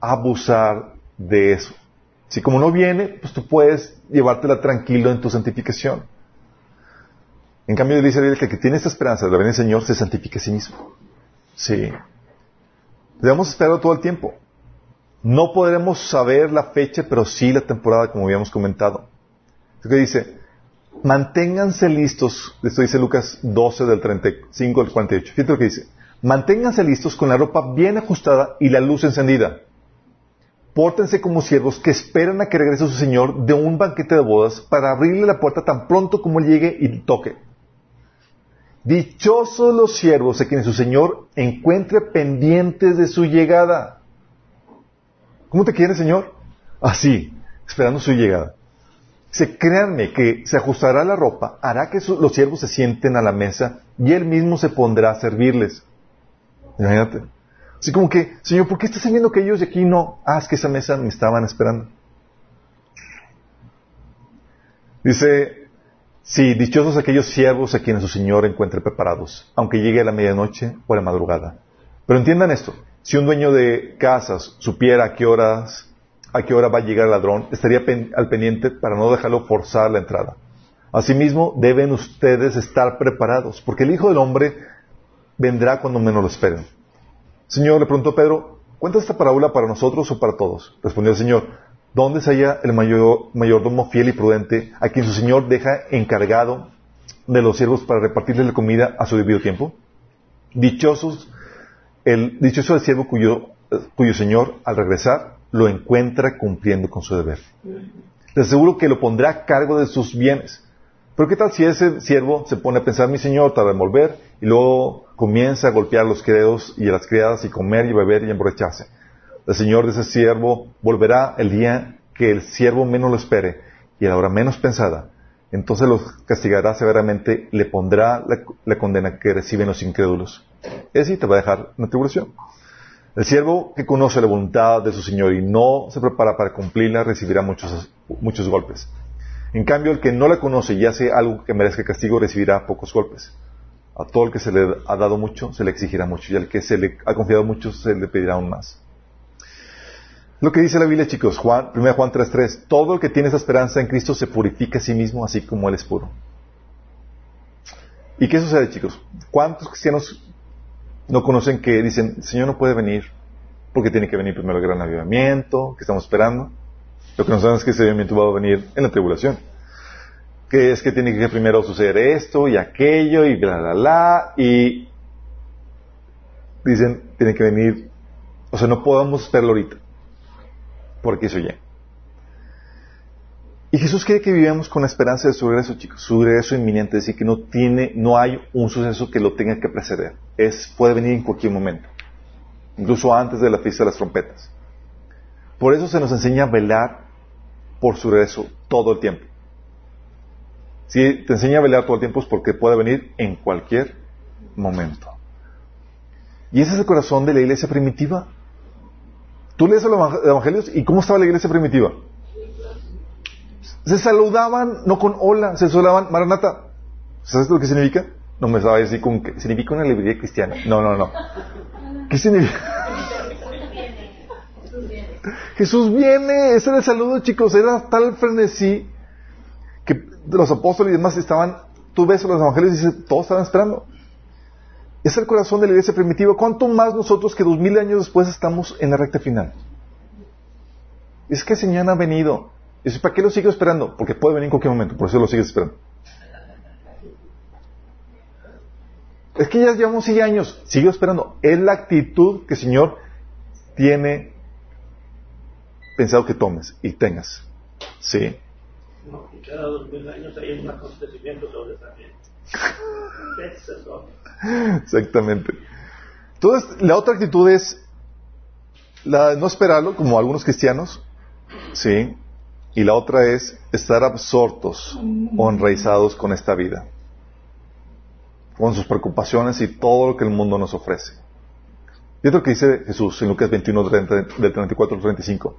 a abusar de eso. Si como no viene, pues tú puedes llevártela tranquilo en tu santificación. En cambio, dice que el que tiene esta esperanza de la venida del Señor se santifica a sí mismo. Sí. Debemos esperarlo todo el tiempo. No podremos saber la fecha, pero sí la temporada, como habíamos comentado. ¿Qué dice? Manténganse listos, esto dice Lucas 12 del 35 al 48. Fíjate lo que dice. Manténganse listos con la ropa bien ajustada y la luz encendida. Pórtense como siervos que esperan a que regrese su Señor de un banquete de bodas para abrirle la puerta tan pronto como llegue y toque. Dichosos los siervos a quienes su Señor encuentre pendientes de su llegada. ¿Cómo te quiere, Señor? Así, esperando su llegada. Se créanme que se ajustará la ropa, hará que los siervos se sienten a la mesa y él mismo se pondrá a servirles. Imagínate. Así como que, Señor, ¿por qué estás viendo que ellos de aquí no? Ah, que esa mesa me estaban esperando. Dice, sí, dichosos aquellos siervos a quienes su Señor encuentre preparados, aunque llegue a la medianoche o a la madrugada. Pero entiendan esto, si un dueño de casas supiera a qué horas, a qué hora va a llegar el ladrón, estaría al pendiente para no dejarlo forzar la entrada. Asimismo, deben ustedes estar preparados, porque el Hijo del Hombre vendrá cuando menos lo esperen. Señor, le preguntó Pedro, ¿cuenta esta parábola para nosotros o para todos? Respondió el Señor, ¿dónde se halla el mayor, mayordomo fiel y prudente a quien su Señor deja encargado de los siervos para repartirle la comida a su debido tiempo? Dichosos, el, dichoso el siervo cuyo, cuyo Señor, al regresar, lo encuentra cumpliendo con su deber. Les aseguro que lo pondrá a cargo de sus bienes. Pero ¿qué tal si ese siervo se pone a pensar, mi señor, tarda en volver, y luego comienza a golpear a los criados y a las criadas y comer y beber y emborracharse? El señor de ese siervo volverá el día que el siervo menos lo espere y a la hora menos pensada. Entonces los castigará severamente, le pondrá la, condena que reciben los incrédulos. Ese te va a dejar una tribulación. El siervo que conoce la voluntad de su Señor y no se prepara para cumplirla recibirá muchos, muchos golpes. En cambio, el que no la conoce y hace algo que merezca castigo recibirá pocos golpes. A todo el que se le ha dado mucho, se le exigirá mucho, y al que se le ha confiado mucho, se le pedirá aún más. Lo que dice la Biblia, chicos, Juan, 1 Juan 3.3, todo el que tiene esa esperanza en Cristo se purifica a sí mismo, así como Él es puro. ¿Y qué sucede, chicos? ¿Cuántos cristianos no conocen que dicen, el Señor no puede venir porque tiene que venir primero el gran avivamiento que estamos esperando? Lo que no sabemos es que ese avivamiento va a venir en la tribulación. Que es que tiene que primero suceder esto y aquello y bla, bla, bla. Y dicen, tiene que venir. O sea, no podemos esperarlo ahorita. Porque eso ya. Y Jesús quiere que vivamos con la esperanza de su regreso, chicos. Su regreso inminente, es decir, que no tiene, no hay un suceso que lo tenga que preceder. Es, puede venir en cualquier momento. Incluso antes de la fiesta de las trompetas. Por eso se nos enseña a velar por su regreso todo el tiempo. Si te enseña a velar todo el tiempo es porque puede venir en cualquier momento. Y ese es el corazón de la iglesia primitiva. Tú lees los evangelios y ¿cómo estaba la iglesia primitiva? Se saludaban no con hola, se saludaban Maranata. ¿Sabes lo que significa? No me sabes decir con qué. Significa una alegría cristiana. No, no, no. ¿Qué significa? Jesús viene, ese era el saludo, chicos, era tal frenesí que los apóstoles y demás estaban, tú ves los evangelios y dices, todos estaban esperando. Es el corazón de la iglesia primitiva. ¿Cuánto más nosotros que dos mil años después estamos en la recta final? Es que el Señor ha venido. Y ¿para qué lo sigo esperando? Porque puede venir en cualquier momento, por eso lo sigues esperando. Es que ya llevamos siete años, sigo esperando. Es la actitud que el Señor tiene pensado que tomes y tengas. ¿Sí?
No, y cada dos mil años hay un acontecimiento sobre también. <laughs>
Exactamente. Entonces, la otra actitud es la de no esperarlo, como algunos cristianos, ¿sí? Y la otra es estar absortos o enraizados con esta vida, con sus preocupaciones y todo lo que el mundo nos ofrece. Y otro que dice Jesús en Lucas 21, del 34 al 35.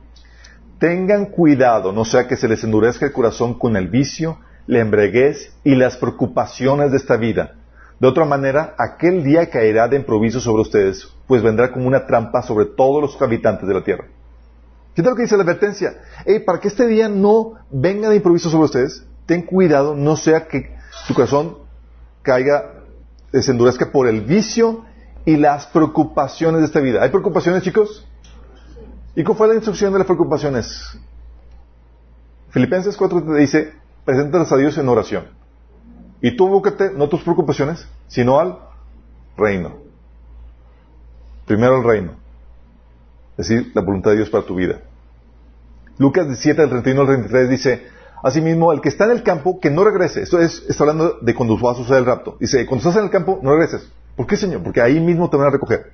tengan cuidado, no sea que se les endurezca el corazón con el vicio, la embriaguez y las preocupaciones de esta vida. De otra manera, aquel día caerá de improviso sobre ustedes, pues vendrá como una trampa sobre todos los habitantes de la tierra. ¿Qué tal lo que dice la advertencia? para que este día no venga de improviso sobre ustedes, ten cuidado, no sea que tu corazón caiga, se endurezca por el vicio y las preocupaciones de esta vida. ¿Hay preocupaciones, chicos? ¿Y cuál fue la instrucción de las preocupaciones? Filipenses 4 te dice, preséntalas a Dios en oración. Y tú búscate no tus preocupaciones, sino al reino. Primero al reino. Es decir, la voluntad de Dios para tu vida. Lucas 17, del 31 al 33 dice, Asimismo, el que está en el campo, que no regrese. Esto es, está hablando de cuando va a suceder el rapto. Dice, cuando estás en el campo, no regreses. ¿Por qué, Señor? Porque ahí mismo te van a recoger.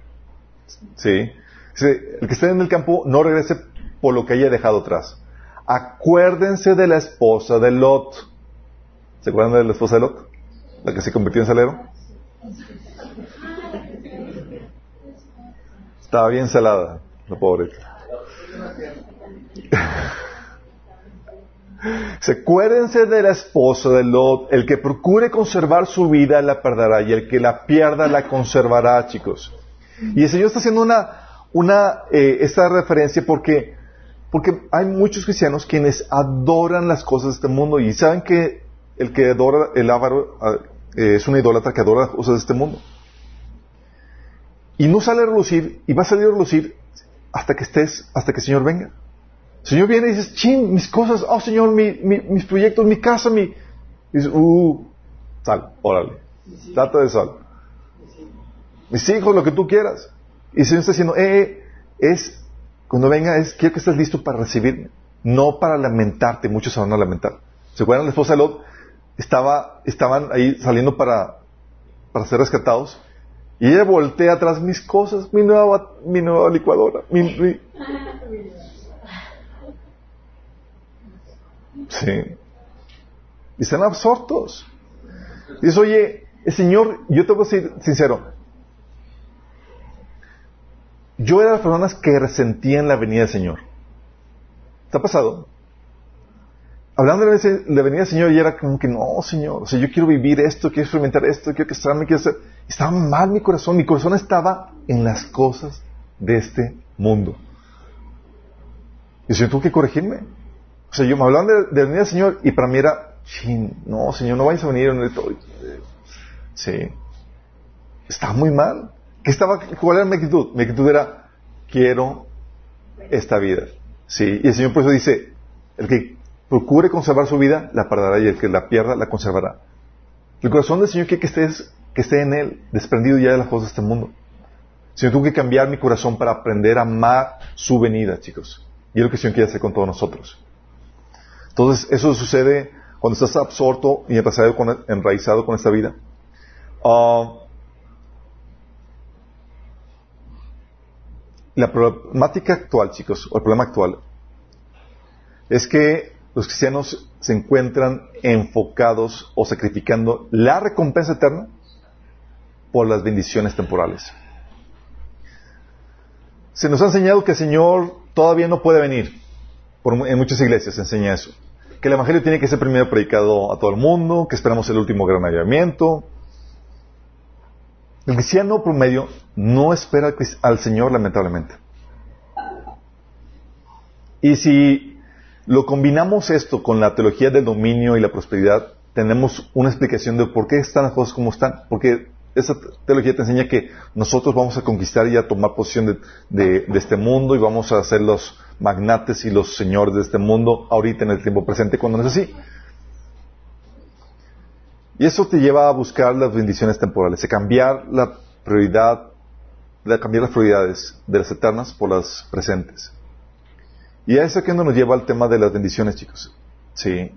¿Sí? Dice, el que esté en el campo, no regrese por lo que haya dejado atrás. Acuérdense de la esposa de Lot. ¿Se acuerdan de la esposa de Lot? La que se convirtió en salero. Estaba bien salada, la pobre. Se acuérdense de la esposa de Lot, el que procure conservar su vida la perderá y el que la pierda la conservará, chicos. Y el Señor está haciendo una, una, eh, esta referencia porque, porque hay muchos cristianos quienes adoran las cosas de este mundo y saben que el que adora el ávaro eh, es una idólatra que adora las cosas de este mundo. Y no sale a relucir y va a salir a relucir hasta que estés, hasta que el Señor venga. Señor viene y dices, chin, mis cosas, oh Señor, mis proyectos, mi casa, mi... Y dices, uh, sal, órale, trata de sal. Mis hijos, lo que tú quieras. Y el Señor está diciendo, eh, eh, es, cuando venga, es, quiero que estés listo para recibirme, no para lamentarte, muchos se van a lamentar. ¿Se acuerdan? La esposa de Lot estaba, estaban ahí saliendo para, para ser rescatados y ella voltea atrás mis cosas, mi nueva, mi nueva licuadora, mi, Sí. Y están absortos. Dice, oye, el Señor, yo te voy a decir sincero, yo era de las personas que resentían la venida del Señor. ¿Te ha pasado? Hablando de la venida del Señor, y era como que no, Señor, o sea, yo quiero vivir esto, quiero experimentar esto, quiero que estarme, quiero hacer. Estaba mal mi corazón, mi corazón estaba en las cosas de este mundo. Y el Señor tuvo que corregirme. O sea, yo me hablaban de, venir al Señor y para mí era, no, Señor, no vayas a venir. Sí. Estaba muy mal. ¿Qué estaba, ¿Cuál era mi actitud? Mi actitud era, quiero esta vida. Sí. Y el Señor por eso dice, el que procure conservar su vida, la perderá y el que la pierda, la conservará. El corazón del Señor quiere que estés, que esté en Él, desprendido ya de las cosas de este mundo. Señor tuvo que cambiar mi corazón para aprender a amar su venida, chicos. Y es lo que el Señor quiere hacer con todos nosotros. Entonces, eso sucede cuando estás absorto y enraizado con esta vida. Ah, la problemática actual, chicos, o el problema actual, es que los cristianos se encuentran enfocados o sacrificando la recompensa eterna por las bendiciones temporales. Se nos ha enseñado que el Señor todavía no puede venir. en muchas iglesias se enseña eso que el Evangelio tiene que ser primero predicado a todo el mundo, que esperamos el último gran hallamiento. El cristiano promedio no espera al Señor, lamentablemente. Y si lo combinamos esto con la teología del dominio y la prosperidad, tenemos una explicación de por qué están las cosas como están. Porque esa teología te enseña que nosotros vamos a conquistar y a tomar posición de, de este mundo y vamos a ser los magnates y los señores de este mundo ahorita en el tiempo presente cuando no es así. Y eso te lleva a buscar las bendiciones temporales, a cambiar la prioridad, a cambiar las prioridades de las eternas por las presentes. Y a eso que nos lleva al tema de las bendiciones, chicos. Sí.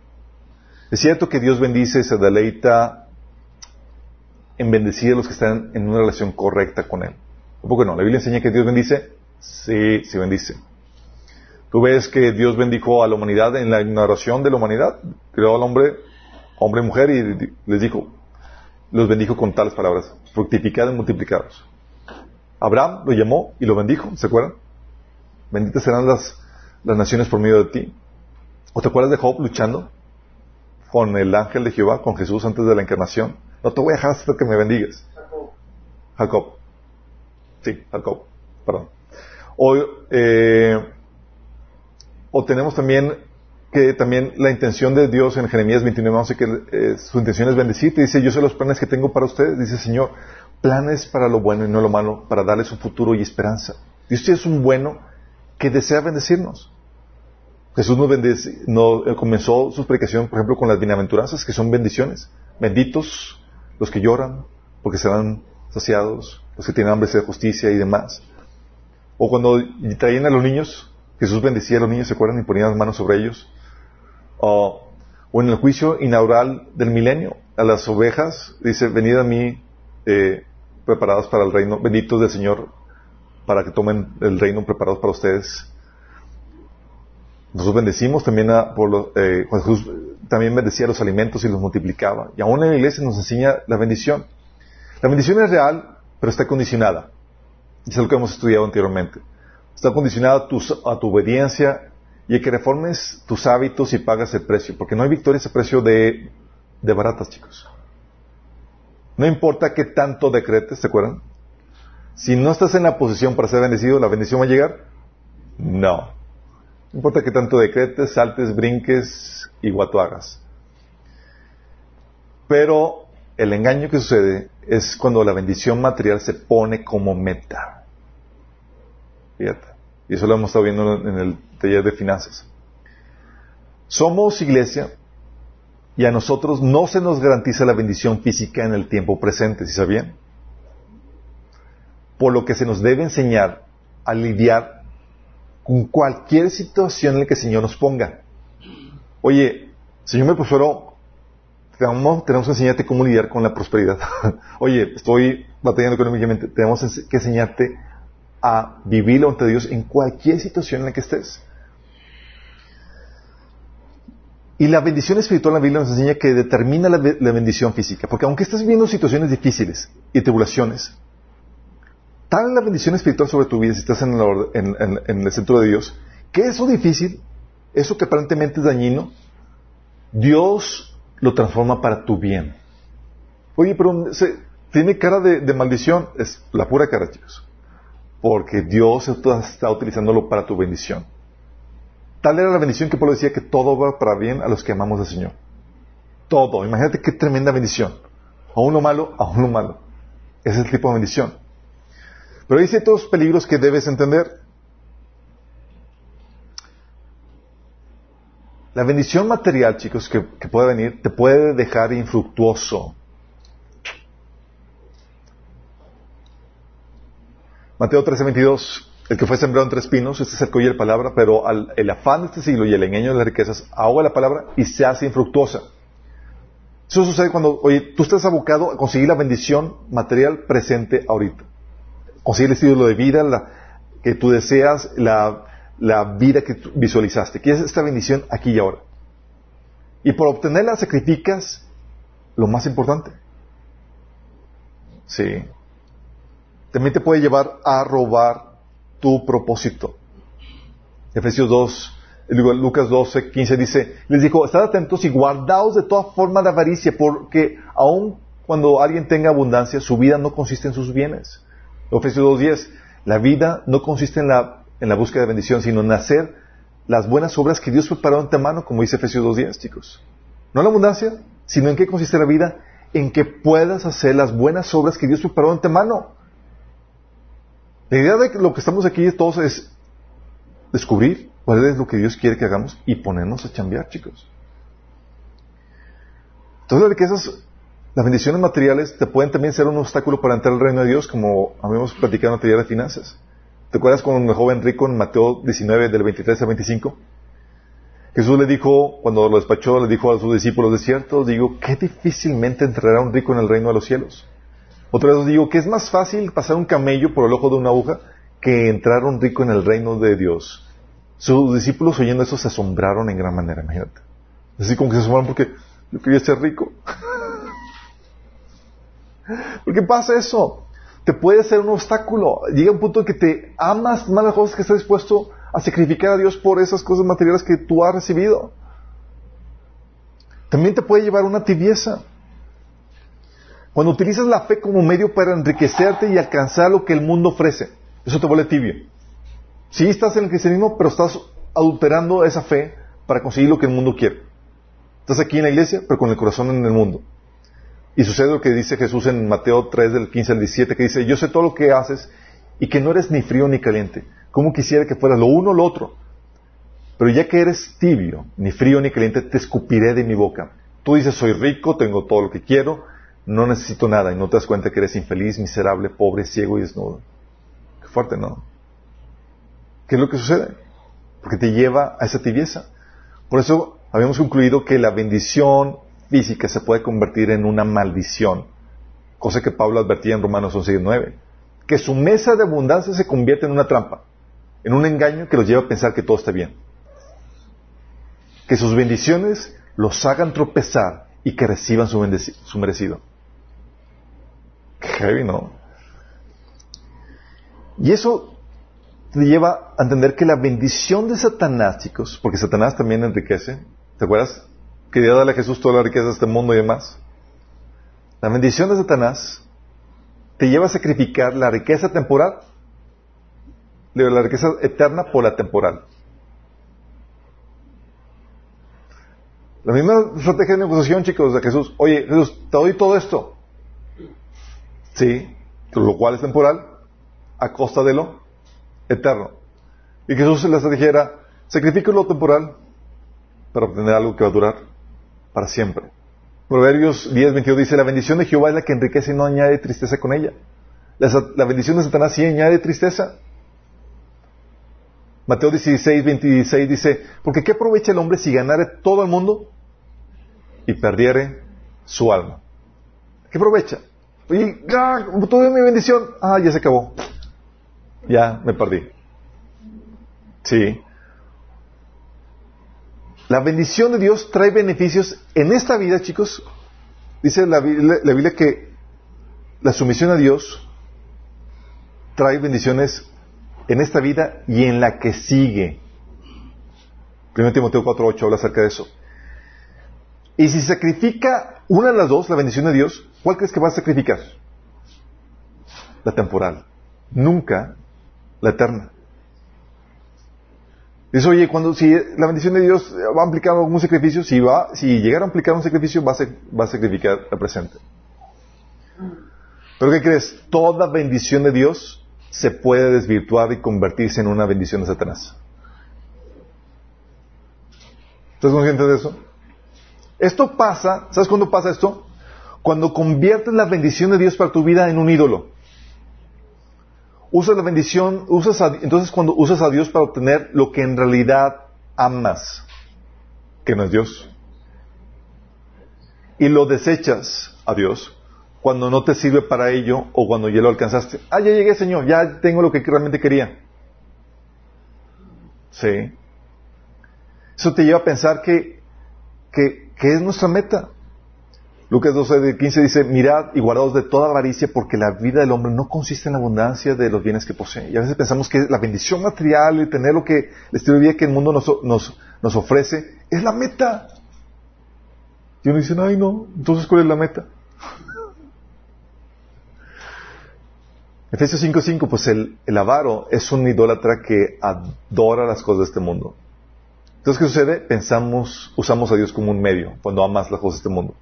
Es cierto que Dios bendice, se deleita en bendecir a los que están en una relación correcta con Él. ¿Por qué no? La Biblia enseña que Dios bendice. Sí, sí bendice. Tú ves que Dios bendijo a la humanidad en la ignoración de la humanidad. Creó al hombre, hombre y mujer, y les dijo, los bendijo con tales palabras, fructificad y multiplicados. Abraham lo llamó y lo bendijo, ¿se acuerdan? Benditas serán las, las naciones por medio de ti. ¿O te acuerdas de Job luchando con el ángel de Jehová, con Jesús antes de la encarnación? No te voy a dejar hasta que me bendigas. Jacob. Sí, Jacob. Perdón. O, eh, o tenemos también que también la intención de Dios en Jeremías 29, 11, que eh, su intención es bendecirte. Dice, yo sé los planes que tengo para ustedes. Dice, Señor, planes para lo bueno y no lo malo, para darles un futuro y esperanza. Dios es un bueno que desea bendecirnos. Jesús nos, bendice, eh, comenzó su predicación, por ejemplo, con las bienaventuranzas, que son bendiciones. Benditos los que lloran, porque serán saciados, los que tienen hambre de justicia y demás. O cuando traían a los niños, Jesús bendecía a los niños, ¿se acuerdan? Y ponía las manos sobre ellos. O, en el juicio inaugural del milenio, a las ovejas, dice, venid a mí eh, preparados para el reino, benditos del Señor, para que tomen el reino preparados para ustedes. Nosotros bendecimos también a, eh, Jesús también bendecía los alimentos y los multiplicaba. Y aún en la iglesia nos enseña la bendición. La bendición es real, pero está condicionada. Es lo que hemos estudiado anteriormente. Está condicionada a tu, a obediencia y a que reformes tus hábitos y pagas el precio. Porque no hay victoria ese precio de, baratas, chicos. No importa qué tanto decretes, ¿se acuerdan? Si no estás en la posición para ser bendecido, ¿la bendición va a llegar? No. No importa qué tanto decretes, saltes, brinques y guato hagas. Pero el engaño que sucede es cuando la bendición material se pone como meta. Y eso lo hemos estado viendo en el taller de finanzas. Somos iglesia y a nosotros no se nos garantiza la bendición física en el tiempo presente, ¿sí sabían? Por lo que se nos debe enseñar a lidiar con cualquier situación en la que el Señor nos ponga. Oye, Señor me tenemos, tenemos que enseñarte cómo lidiar con la prosperidad. <laughs> Oye, estoy batallando económicamente. Tenemos que enseñarte a vivir ante Dios en cualquier situación en la que estés. Y la bendición espiritual en la Biblia nos enseña que determina la, bendición física. Porque aunque estés viviendo situaciones difíciles y tribulaciones, tal la bendición espiritual sobre tu vida si estás en el, centro de Dios, que eso difícil, eso que aparentemente es dañino, Dios lo transforma para tu bien. Oye, pero tiene cara de, de maldición. Es la pura cara, chicos porque Dios está utilizándolo para tu bendición. Tal era la bendición que Pablo decía que todo va para bien a los que amamos al Señor. Todo. Imagínate qué tremenda bendición. A uno malo, a uno malo. Ese es el tipo de bendición. Pero hay ciertos peligros que debes entender. La bendición material, chicos, que, que puede venir, te puede dejar infructuoso. Mateo 13:22, el que fue sembrado entre espinos, este que oye la palabra, pero el afán de este siglo y el engaño de las riquezas ahoga la palabra y se hace infructuosa. Eso sucede cuando, oye, tú estás abocado a conseguir la bendición material presente ahorita. Conseguir el estilo de vida, que tú deseas, la, la vida que tú visualizaste. Quieres esta bendición aquí y ahora. Y por obtenerla sacrificas lo más importante. Sí también te puede llevar a robar tu propósito. Efesios 2, Lucas 12, 15 dice, les dijo, estad atentos y guardaos de toda forma de avaricia, porque aun cuando alguien tenga abundancia, su vida no consiste en sus bienes. Efesios 2, 10, la vida no consiste en la, en la búsqueda de bendición, sino en hacer las buenas obras que Dios preparó antemano, como dice Efesios 2.10, chicos. No en la abundancia, sino en qué consiste la vida, en que puedas hacer las buenas obras que Dios preparó antemano. La idea de lo que estamos aquí todos es descubrir cuál es lo que Dios quiere que hagamos y ponernos a chambear, chicos. Entonces las riquezas, las bendiciones materiales te pueden también ser un obstáculo para entrar al reino de Dios, como habíamos platicado en la de finanzas. ¿Te acuerdas con el joven rico en Mateo 19, del 23 al 25? Jesús le dijo, cuando lo despachó, le dijo a sus discípulos, de cierto, digo, qué difícilmente entrará un rico en el reino de los cielos. Otra vez os digo que es más fácil pasar un camello por el ojo de una aguja que entrar un rico en el reino de Dios. Sus discípulos oyendo eso se asombraron en gran manera, imagínate. Así como que se asombraron porque yo quería ser rico. <laughs> ¿Por qué pasa eso? Te puede ser un obstáculo. Llega un punto en que te amas más las cosas que estás dispuesto a sacrificar a Dios por esas cosas materiales que tú has recibido. También te puede llevar una tibieza. Cuando utilizas la fe como medio para enriquecerte y alcanzar lo que el mundo ofrece, eso te vuelve tibio. Sí estás en el cristianismo, pero estás adulterando esa fe para conseguir lo que el mundo quiere. Estás aquí en la iglesia, pero con el corazón en el mundo. Y sucede lo que dice Jesús en Mateo 3 del 15 al 17, que dice, yo sé todo lo que haces y que no eres ni frío ni caliente. ¿Cómo quisiera que fueras lo uno o lo otro? Pero ya que eres tibio, ni frío ni caliente, te escupiré de mi boca. Tú dices, soy rico, tengo todo lo que quiero, no necesito nada, y no te das cuenta que eres infeliz, miserable, pobre, ciego y desnudo. Qué fuerte, ¿no? ¿Qué es lo que sucede? Porque te lleva a esa tibieza. Por eso habíamos concluido que la bendición física se puede convertir en una maldición, cosa que Pablo advertía en Romanos 11 que su mesa de abundancia se convierte en una trampa, en un engaño que los lleva a pensar que todo está bien. Que sus bendiciones los hagan tropezar y que reciban su, su merecido. Heavy, ¿no? Y eso te lleva a entender que la bendición de Satanás, chicos, porque Satanás también enriquece, ¿te acuerdas? Quería darle a Jesús toda la riqueza de este mundo y demás. La bendición de Satanás te lleva a sacrificar la riqueza temporal, la riqueza eterna por la temporal. La misma estrategia de negociación, chicos, de Jesús. Oye, Jesús, te doy todo esto. Sí, lo cual es temporal, a costa de lo eterno. Y Jesús la estrategia era, sacrifica lo temporal para obtener algo que va a durar para siempre. Proverbios 10, 22 dice, la bendición de Jehová es la que enriquece y no añade tristeza con ella. La, bendición de Satanás sí añade tristeza. Mateo 16, 26 dice, porque ¿qué aprovecha el hombre si ganare todo el mundo y perdiere su alma? ¿Qué aprovecha? Y ya, tuve mi bendición, ah, ya se acabó. Ya me perdí. Sí. La bendición de Dios trae beneficios en esta vida, chicos. Dice la, Biblia que la sumisión a Dios trae bendiciones en esta vida y en la que sigue. 1 Timoteo 4.8 habla acerca de eso. Y si sacrifica una de las dos, la bendición de Dios, ¿cuál crees que va a sacrificar? La temporal. Nunca la eterna. Dice, oye, cuando, si la bendición de Dios va a implicar algún sacrificio, si va, si llegara a implicar un sacrificio, va a, sacrificar el presente. Pero ¿qué crees? Toda bendición de Dios se puede desvirtuar y convertirse en una bendición de Satanás. ¿Estás consciente de eso? Esto pasa, ¿sabes cuándo pasa esto? Cuando conviertes la bendición de Dios para tu vida en un ídolo usas la bendición, usas entonces cuando usas a Dios para obtener lo que en realidad amas, que no es Dios, y lo desechas a Dios cuando no te sirve para ello o cuando ya lo alcanzaste. Ah, ya llegué, Señor, ya tengo lo que realmente quería. Sí. Eso te lleva a pensar que, que, que es nuestra meta. Lucas 12, 15 dice, mirad y guardaos de toda avaricia porque la vida del hombre no consiste en la abundancia de los bienes que posee. Y a veces pensamos que la bendición material y tener lo que, el estilo de vida que el mundo nos, nos, nos ofrece es la meta. Y uno dice, ay no, entonces ¿cuál es la meta? <laughs> Efesios 5.5, pues el, el avaro es un idólatra que adora las cosas de este mundo. Entonces, ¿qué sucede? Pensamos, usamos a Dios como un medio cuando amas las cosas de este mundo.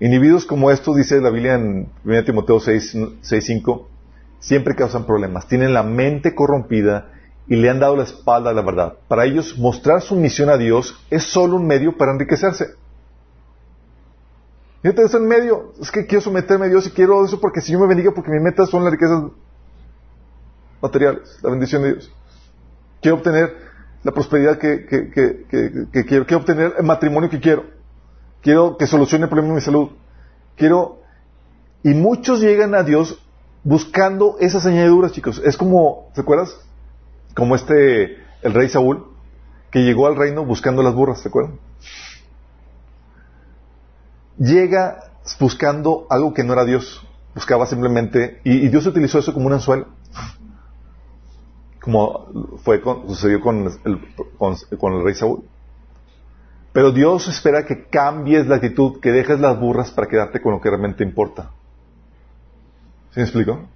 Individuos como estos, dice la Biblia en 1 Timoteo 6.5, siempre causan problemas. Tienen la mente corrompida y le han dado la espalda a la verdad. Para ellos, mostrar su misión a Dios es solo un medio para enriquecerse. Fíjate, es el medio. Es que quiero someterme a Dios y quiero eso porque si yo me bendiga, porque mi meta son las riquezas materiales, la bendición de Dios. Quiero obtener la prosperidad que, que, que quiero. Quiero obtener el matrimonio que quiero. Quiero que solucione el problema de mi salud. Quiero... Y muchos llegan a Dios buscando esas añadiduras, chicos. Es como, ¿te acuerdas? Como este, el rey Saúl, que llegó al reino buscando las burras, ¿te acuerdas? Llega buscando algo que no era Dios. Buscaba simplemente, y, Dios utilizó eso como un anzuelo. como fue con- sucedió con, con el rey Saúl. Pero Dios espera que cambies la actitud, que dejes las burras para quedarte con lo que realmente importa. ¿Sí me explico?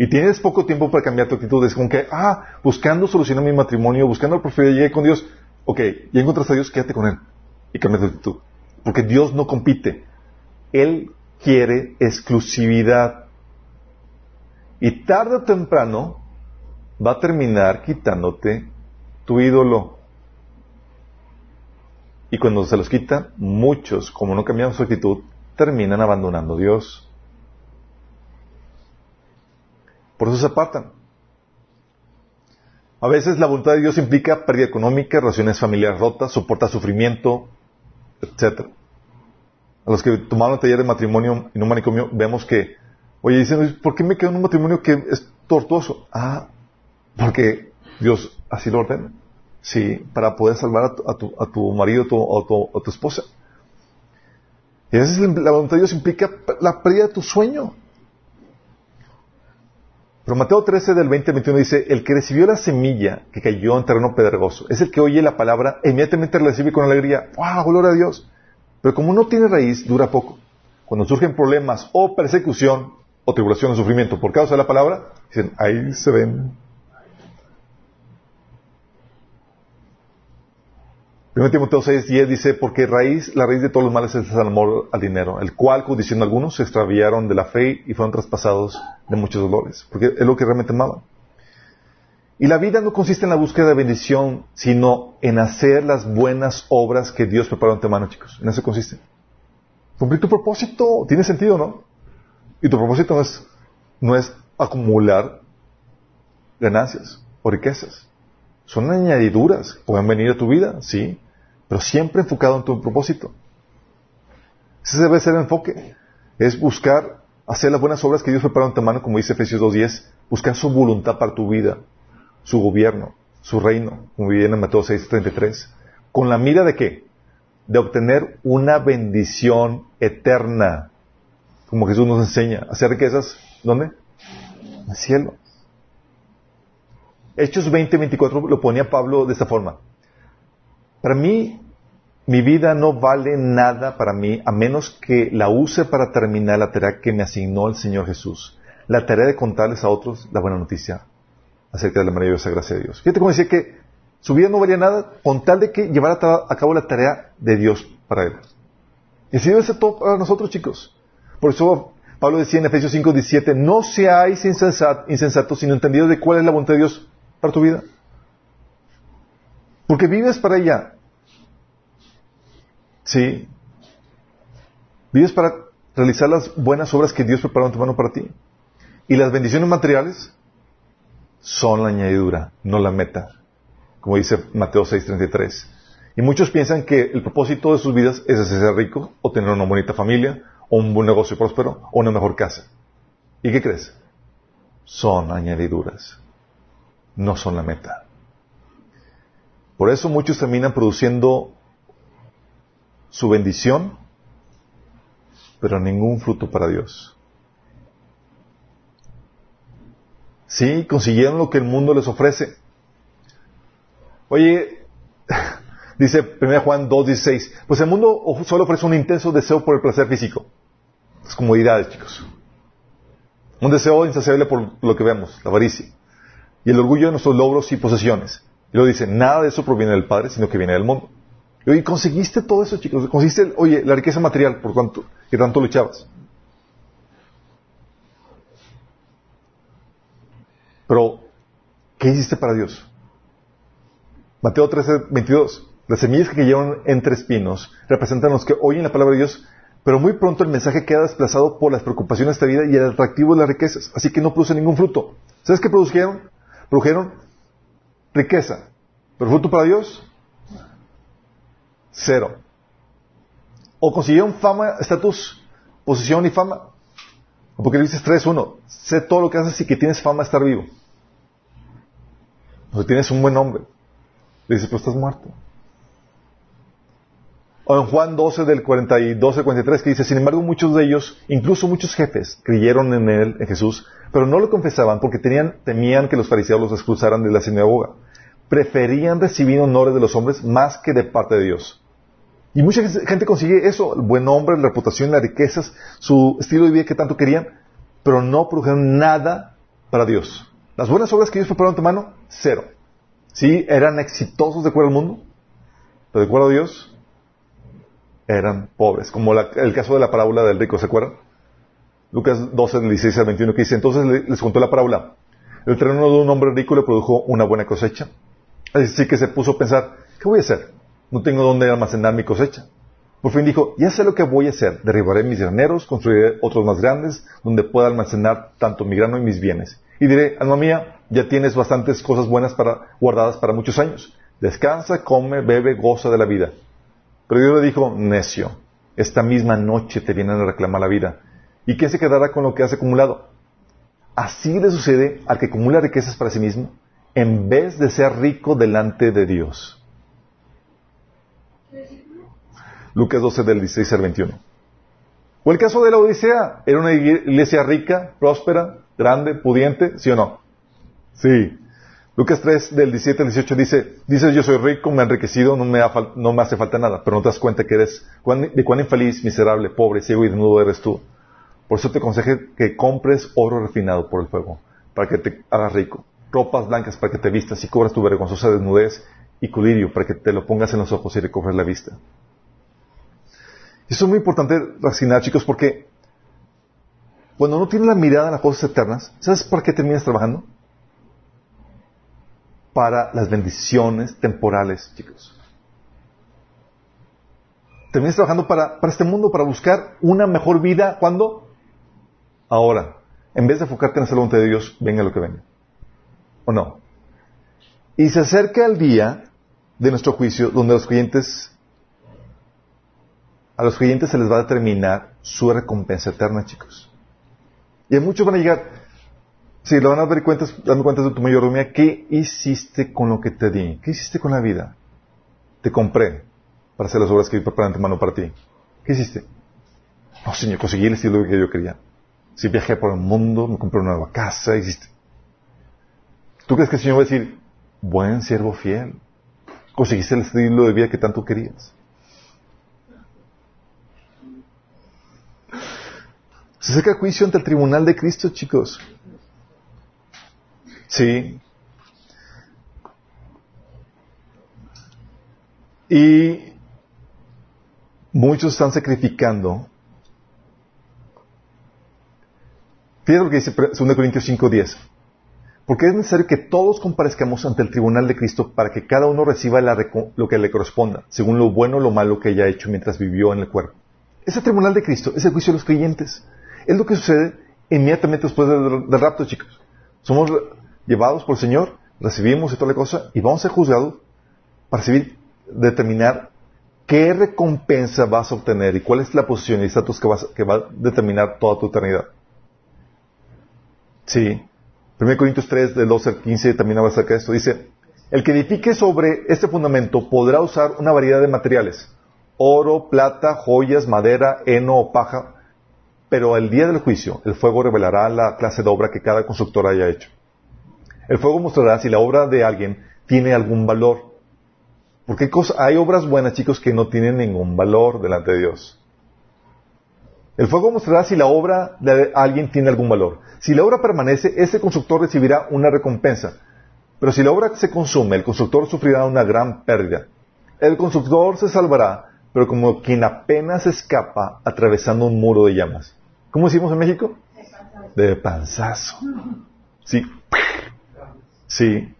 Y tienes poco tiempo para cambiar tu actitud. Es como que, ah, buscando solucionar mi matrimonio, buscando el profeta, llegué con Dios. Ok, ya encontraste a Dios, quédate con Él. Y cambia tu actitud. Porque Dios no compite. Él quiere exclusividad. Y tarde o temprano va a terminar quitándote tu ídolo. Y cuando se los quita, muchos, como no cambian su actitud, terminan abandonando a Dios. Por eso se apartan. A veces la voluntad de Dios implica pérdida económica, relaciones familiares rotas, soportar sufrimiento, etc. A los que tomaron el taller de matrimonio en un manicomio, vemos que, oye, dicen, ¿por qué me quedo en un matrimonio que es tortuoso? Ah, porque Dios así lo ordena. Sí, para poder salvar a tu, a a tu marido o tu, a tu esposa. Y a veces la voluntad de Dios implica la pérdida de tu sueño. Pero Mateo 13 del 20 al 21 dice, el que recibió la semilla que cayó en terreno pedregoso, es el que oye la palabra e inmediatamente la recibe con alegría. ¡Wow! Gloria a Dios. Pero como no tiene raíz, dura poco. Cuando surgen problemas o persecución o tribulación o sufrimiento por causa de la palabra, dicen, ahí se ven. 1 Timoteo 6, 10 dice, porque raíz, la raíz de todos los males es el amor al dinero, el cual, codiciando algunos, se extraviaron de la fe y fueron traspasados de muchos dolores, porque es lo que realmente amaban. Y la vida no consiste en la búsqueda de bendición, sino en hacer las buenas obras que Dios preparó antemano, chicos. En eso consiste. Cumplir tu propósito. Tiene sentido, ¿no? Y tu propósito no es, no es acumular ganancias o riquezas. Son añadiduras. Pueden venir a tu vida, sí. Pero siempre enfocado en tu propósito. Ese debe ser el enfoque. Es buscar hacer las buenas obras que Dios preparó antemano, como dice Efesios 2.10. Buscar su voluntad para tu vida su gobierno, su reino, como viene en Mateo 6:33, con la mira de qué? De obtener una bendición eterna, como Jesús nos enseña, hacer riquezas, ¿dónde? En el cielo. Hechos 20:24 lo ponía Pablo de esta forma. Para mí, mi vida no vale nada para mí a menos que la use para terminar la tarea que me asignó el Señor Jesús, la tarea de contarles a otros la buena noticia acerca de la maravillosa gracia de Dios. Fíjate cómo decía que su vida no valía nada con tal de que llevara a cabo la tarea de Dios para él. Y así debe todo para nosotros, chicos. Por eso Pablo decía en Efesios 5, 17, no seáis insensatos, sino entendidos de cuál es la voluntad de Dios para tu vida. Porque vives para ella. Sí. Vives para realizar las buenas obras que Dios preparó en tu mano para ti. Y las bendiciones materiales son la añadidura, no la meta, como dice Mateo 6:33. Y muchos piensan que el propósito de sus vidas es ser rico o tener una bonita familia o un buen negocio próspero o una mejor casa. ¿Y qué crees? Son añadiduras, no son la meta. Por eso muchos terminan produciendo su bendición, pero ningún fruto para Dios. Sí, consiguieron lo que el mundo les ofrece. Oye, <laughs> dice 1 Juan 2.16, pues el mundo solo ofrece un intenso deseo por el placer físico. Las comodidades, chicos. Un deseo insaciable por lo que vemos, la avaricia. Y el orgullo de nuestros logros y posesiones. Y luego dice, nada de eso proviene del Padre, sino que viene del mundo. Y oye, conseguiste todo eso, chicos. Conseguiste, oye, la riqueza material por cuanto, que tanto luchabas. Pero, ¿qué hiciste para Dios? Mateo 13, 22. Las semillas que cayeron entre espinos representan los que oyen la palabra de Dios, pero muy pronto el mensaje queda desplazado por las preocupaciones de esta vida y el atractivo de las riquezas, así que no produce ningún fruto. ¿Sabes qué produjeron? Produjeron riqueza, pero fruto para Dios, cero. O consiguieron fama, estatus, posición y fama. Apocalipsis 3.1. Sé todo lo que haces y que tienes fama de estar vivo. O sea, tienes un buen nombre. Le dice, pero estás muerto. En Juan 12 del 42 al 43 que dice, sin embargo muchos de ellos, incluso muchos jefes, creyeron en él, en Jesús, pero no lo confesaban porque tenían, temían que los fariseos los expulsaran de la sinagoga. Preferían recibir honores de los hombres más que de parte de Dios. Y mucha gente consigue eso, el buen nombre, la reputación, las riquezas, su estilo de vida que tanto querían, pero no produjeron nada para Dios. Las buenas obras que Dios prepararon de mano, cero. Sí, eran exitosos de acuerdo al mundo, pero de acuerdo a Dios, eran pobres. Como el caso de la parábola del rico, ¿se acuerdan? Lucas 12, 16 al 21, que dice, entonces les contó la parábola. El terreno de un hombre rico le produjo una buena cosecha. Así que se puso a pensar, ¿qué voy a hacer? No tengo dónde almacenar mi cosecha. Por fin dijo, ya sé lo que voy a hacer. Derribaré mis graneros, construiré otros más grandes, donde pueda almacenar tanto mi grano y mis bienes. Y diré, alma mía, ya tienes bastantes cosas buenas para, guardadas para muchos años. Descansa, come, bebe, goza de la vida. Pero Dios le dijo, necio, esta misma noche te vienen a reclamar la vida. ¿Y quién se quedará con lo que has acumulado? Así le sucede al que acumula riquezas para sí mismo, en vez de ser rico delante de Dios. Lucas 12 del 16 al 21. O el caso de la Odisea, era una iglesia rica, próspera, grande, pudiente, ¿sí o no? Sí. Lucas 3 del 17 al 18 dice, dices yo soy rico, me he enriquecido, no me, no hace falta nada, pero no te das cuenta que eres, de cuán infeliz, miserable, pobre, ciego y desnudo eres tú. Por eso te aconsejo que compres oro refinado por el fuego, para que te hagas rico, ropas blancas para que te vistas y cobras tu vergonzosa desnudez y colirio para que te lo pongas en los ojos y recobres la vista. Eso es muy importante reaccionar, chicos, porque cuando uno tiene la mirada en las cosas eternas, ¿sabes por qué terminas trabajando? Para las bendiciones temporales, chicos. Terminas trabajando para, para este mundo, para buscar una mejor vida. ¿Cuándo? Ahora. En vez de enfocarte en hacer la voluntad de Dios, venga lo que venga. ¿O no? Y se acerca el día de nuestro juicio donde los creyentes a los creyentes se les va a determinar su recompensa eterna, chicos. Y muchos van a llegar, si lo van a dar cuentas, dando cuentas de tu mayordomía, ¿qué hiciste con lo que te di? ¿Qué hiciste con la vida? Te compré para hacer las obras que preparan tu mano para ti. ¿Qué hiciste? No, Señor, conseguí el estilo que yo quería. Si viajé por el mundo, me compré una nueva casa, hiciste. ¿Tú crees que el Señor va a decir, buen siervo fiel? Conseguiste el estilo de vida que tanto querías. Se el juicio ante el tribunal de Cristo, chicos. Sí. Y muchos están sacrificando. Fíjate lo que dice 2 Corintios 5:10. Porque es necesario que todos comparezcamos ante el tribunal de Cristo para que cada uno reciba lo que le corresponda, según lo bueno o lo malo que haya hecho mientras vivió en el cuerpo. Ese tribunal de Cristo es el juicio de los creyentes. Es lo que sucede inmediatamente después del, rapto, chicos. Somos llevados por el Señor, recibimos y toda la cosa, y vamos a ser juzgados para determinar qué recompensa vas a obtener y cuál es la posición y estatus que, que va a determinar toda tu eternidad. Sí. 1 Corintios 3, del 12 al 15, también habla acerca de esto. Dice, el que edifique sobre este fundamento podrá usar una variedad de materiales. Oro, plata, joyas, madera, heno o paja pero el día del juicio, el fuego revelará la clase de obra que cada constructor haya hecho. El fuego mostrará si la obra de alguien tiene algún valor. Porque hay, obras buenas, chicos, que no tienen ningún valor delante de Dios. El fuego mostrará si la obra de alguien tiene algún valor. Si la obra permanece, ese constructor recibirá una recompensa. Pero si la obra se consume, el constructor sufrirá una gran pérdida. El constructor se salvará, pero como quien apenas escapa atravesando un muro de llamas. ¿Cómo decimos en México? De panzazo. Sí. Sí.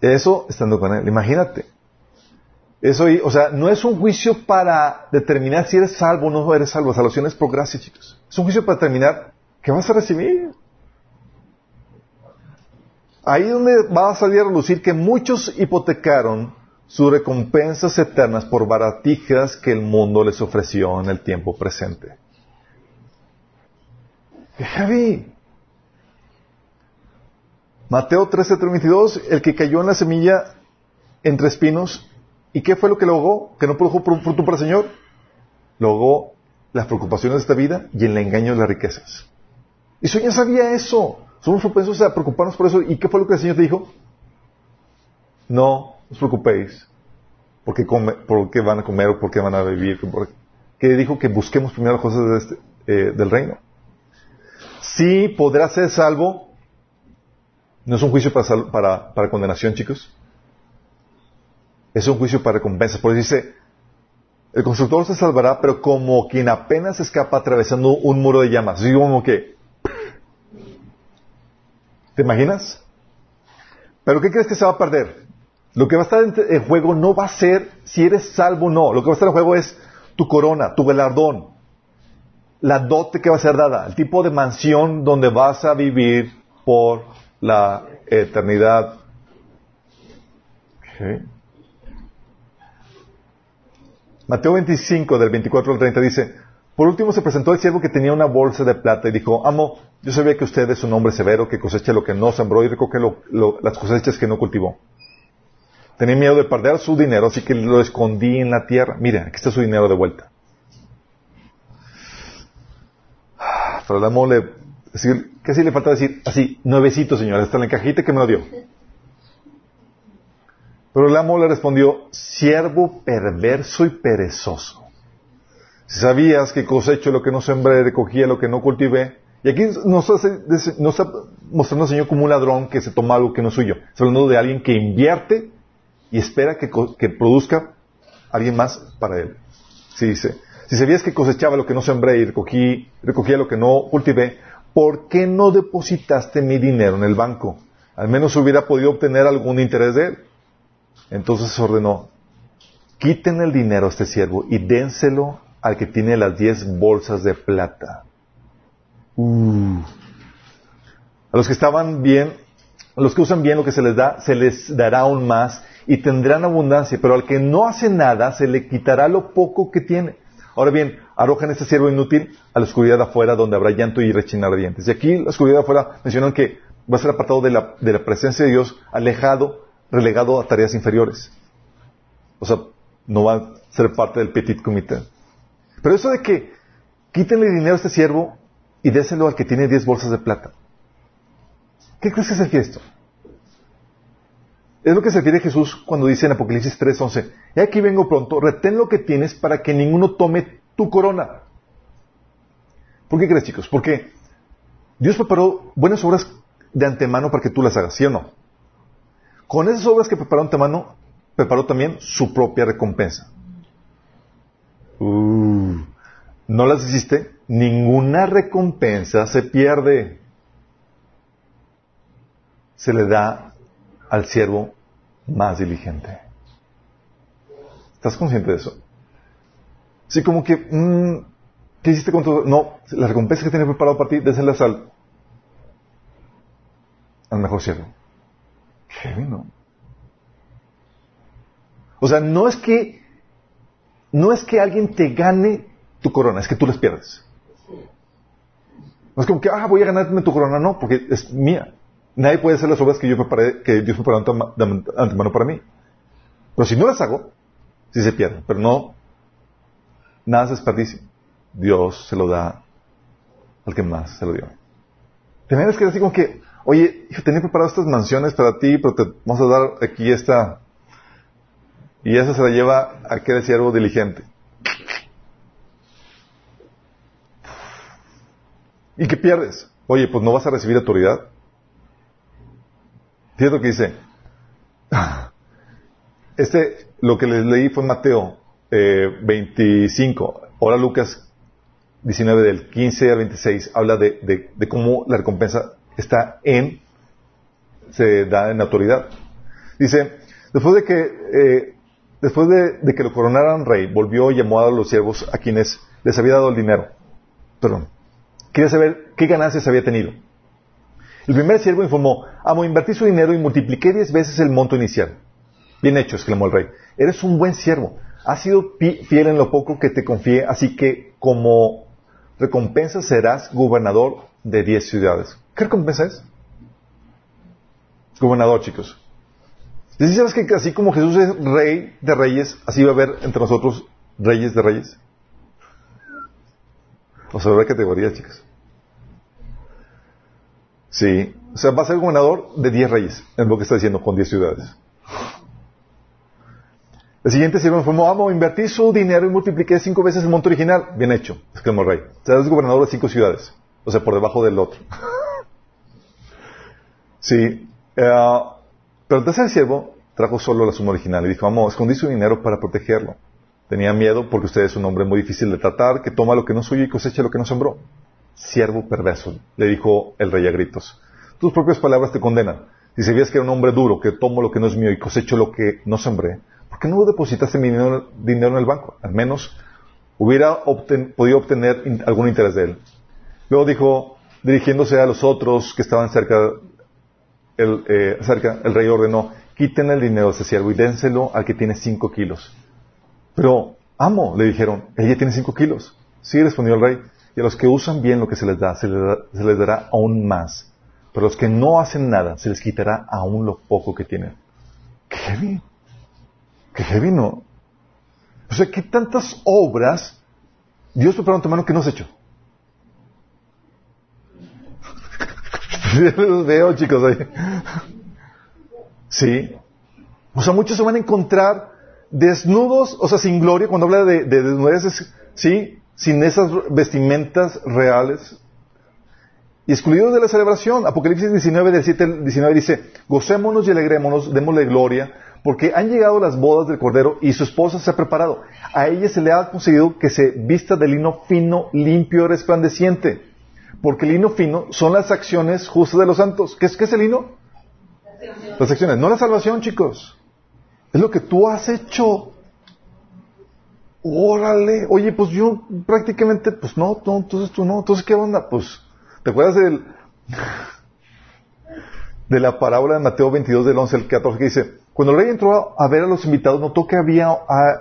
Eso estando con él. Imagínate. Eso, o sea, no es un juicio para determinar si eres salvo o no eres salvo. Salvación es por gracia, chicos. Es un juicio para determinar qué vas a recibir. Ahí donde va a salir a relucir que muchos hipotecaron sus recompensas eternas por baratijas que el mundo les ofreció en el tiempo presente. Javi. Mateo 13, el que cayó en la semilla entre espinos. ¿Y qué fue lo que logró? Que no produjo fruto para el Señor. Logró las preocupaciones de esta vida y el engaño de las riquezas. Y eso ya sabía eso. Somos propensos a preocuparnos por eso. ¿Y qué fue lo que el Señor te dijo? No os preocupéis porque, come, porque van a comer o porque van a vivir. Que dijo que busquemos primero las cosas este, eh, del reino. Sí podrá ser salvo. No es un juicio para, para, condenación, chicos. Es un juicio para recompensa. Por eso dice, el constructor se salvará, pero como quien apenas escapa atravesando un muro de llamas. Digo como que... <laughs> ¿Te imaginas? ¿Pero qué crees que se va a perder? Lo que va a estar en juego no va a ser si eres salvo o no. Lo que va a estar en juego es tu corona, tu galardón, la dote que va a ser dada, el tipo de mansión donde vas a vivir por la eternidad. Mateo 25, del 24 al 30 dice, por último se presentó el siervo que tenía una bolsa de plata y dijo, amo, yo sabía que usted es un hombre severo, que cosecha lo que no sembró y recoge las cosechas que no cultivó. Tenía miedo de perder su dinero, así que lo escondí en la tierra. Mira, aquí está su dinero de vuelta. <sighs> Pero el amo le, casi le falta decir así, nuevecito, señor, está en la cajita que me lo dio. Pero el amo le respondió, siervo perverso y perezoso. Si sabías que cosecho lo que no sembré, recogía lo que no cultivé, y aquí nos, hace, nos está mostrando al Señor como un ladrón que se toma algo que no es suyo. Está hablando de alguien que invierte y espera que, produzca alguien más para él. Sí, dice, si sabías que cosechaba lo que no sembré y recogí, recogía lo que no cultivé, ¿por qué no depositaste mi dinero en el banco? Al menos hubiera podido obtener algún interés de él. Entonces ordenó, quiten el dinero a este siervo y dénselo al que tiene las diez bolsas de plata. Uh. A los que estaban bien, a los que usan bien lo que se les da, se les dará aún más y tendrán abundancia, pero al que no hace nada se le quitará lo poco que tiene. Ahora bien, arrojan este siervo inútil a la oscuridad afuera donde habrá llanto y rechinar de dientes. Y aquí la oscuridad afuera mencionan que va a ser apartado de la, presencia de Dios, alejado, relegado a tareas inferiores. O sea, no va a ser parte del petit comité. Pero eso de que quítenle dinero a este siervo y déselo al que tiene 10 bolsas de plata. ¿Qué crees que es el gesto? Es lo que se refiere Jesús cuando dice en Apocalipsis 3:11, y aquí vengo pronto, retén lo que tienes para que ninguno tome tu corona. ¿Por qué crees, chicos? Porque Dios preparó buenas obras de antemano para que tú las hagas, ¿sí o no? Con esas obras que preparó antemano, preparó también su propia recompensa. Uh, no las hiciste, ninguna recompensa se pierde. Se le da al siervo más diligente. ¿Estás consciente de eso? Sí, como que, mm, ¿qué hiciste con todo? No, la recompensa que tiene preparado para ti, déselas al, al mejor siervo. Qué ¿no? O sea, no es que, no es que alguien te gane tu corona, es que tú las pierdes. No es como que, ah, voy a ganarme tu corona, no, porque es mía. Nadie puede hacer las obras que yo preparé, que Dios preparó antemano para mí. Pero si no las hago, sí se pierden. Pero no, nada se desperdicia. Dios se lo da al que más se lo dio. También es que así como que, oye, hijo, tenía preparado estas mansiones para ti, pero te vamos a dar aquí esta. Y esa se la lleva a aquel siervo diligente. ¿Y qué pierdes? Oye, pues no vas a recibir autoridad. Fíjate lo que dice. <laughs> Este, lo que les leí fue Mateo eh, 25. Ahora Lucas 19 del 15 al 26 habla de, cómo la recompensa está en, se da en autoridad. Dice, después de que, eh, después de, de, que lo coronaran rey, volvió y llamó a los siervos a quienes les había dado el dinero. Perdón. Quería saber qué ganancias había tenido. El primer siervo informó, amo, invertí su dinero y multipliqué diez veces el monto inicial. Bien hecho, exclamó el rey. Eres un buen siervo. Has sido fiel en lo poco que te confié, así que como recompensa serás gobernador de diez ciudades. ¿Qué recompensa es? Gobernador, chicos. ¿Y si sabes que así como Jesús es rey de reyes, así va a haber entre nosotros reyes de reyes? O sea, habrá categorías, chicas. Sí. O sea, va a ser gobernador de 10 reyes, es lo que está diciendo, con 10 ciudades. El siguiente siervo me informó, amo, invertí su dinero y multipliqué cinco veces el monto original. Bien hecho, exclamó el rey. Es gobernador de cinco ciudades. O sea, por debajo del otro. <laughs> sí. Eh, pero el tercer siervo trajo solo la suma original y dijo, amo, escondí su dinero para protegerlo. Tenía miedo porque usted es un hombre muy difícil de tratar, que toma lo que no es suyo y cosecha lo que no sembró. Siervo perverso, le dijo el rey a gritos. Tus propias palabras te condenan. Si sabías que era un hombre duro, que tomo lo que no es mío y cosecho lo que no sembré, ¿por qué no depositaste mi dinero, en el banco? Al menos hubiera podido obtener algún interés de él. Luego dijo, dirigiéndose a los otros que estaban cerca, el, eh, rey ordenó, quiten el dinero de ese siervo y dénselo al que tiene cinco kilos. Pero, amo, le dijeron, ella tiene cinco kilos. Sí, respondió el rey, y a los que usan bien lo que se les da, se les, dará aún más. Pero a los que no hacen nada, se les quitará aún lo poco que tienen. ¡Qué heavy! ¡Qué heavy, no! O sea, ¿qué tantas obras Dios preparó en tu mano que no has hecho? <laughs> los veo, chicos, ahí. Sí. O sea, muchos se van a encontrar desnudos, o sea, sin gloria, cuando habla de, de sí, sin esas vestimentas reales, y excluidos de la celebración. Apocalipsis 19, 17, 19 dice, gocémonos y alegrémonos, démosle gloria, porque han llegado las bodas del Cordero y su esposa se ha preparado. A ella se le ha conseguido que se vista de lino fino, limpio, resplandeciente. Porque el lino fino son las acciones justas de los santos. ¿Qué es, qué es el lino? Las acciones. No la salvación, chicos. Es lo que tú has hecho. Órale. Oye, pues yo prácticamente, pues no, no, entonces tú no. Entonces, ¿qué onda? Pues, ¿te acuerdas del, <laughs> de la parábola de Mateo 22 del 11 al 14 que dice, cuando el rey entró a ver a los invitados, notó que había,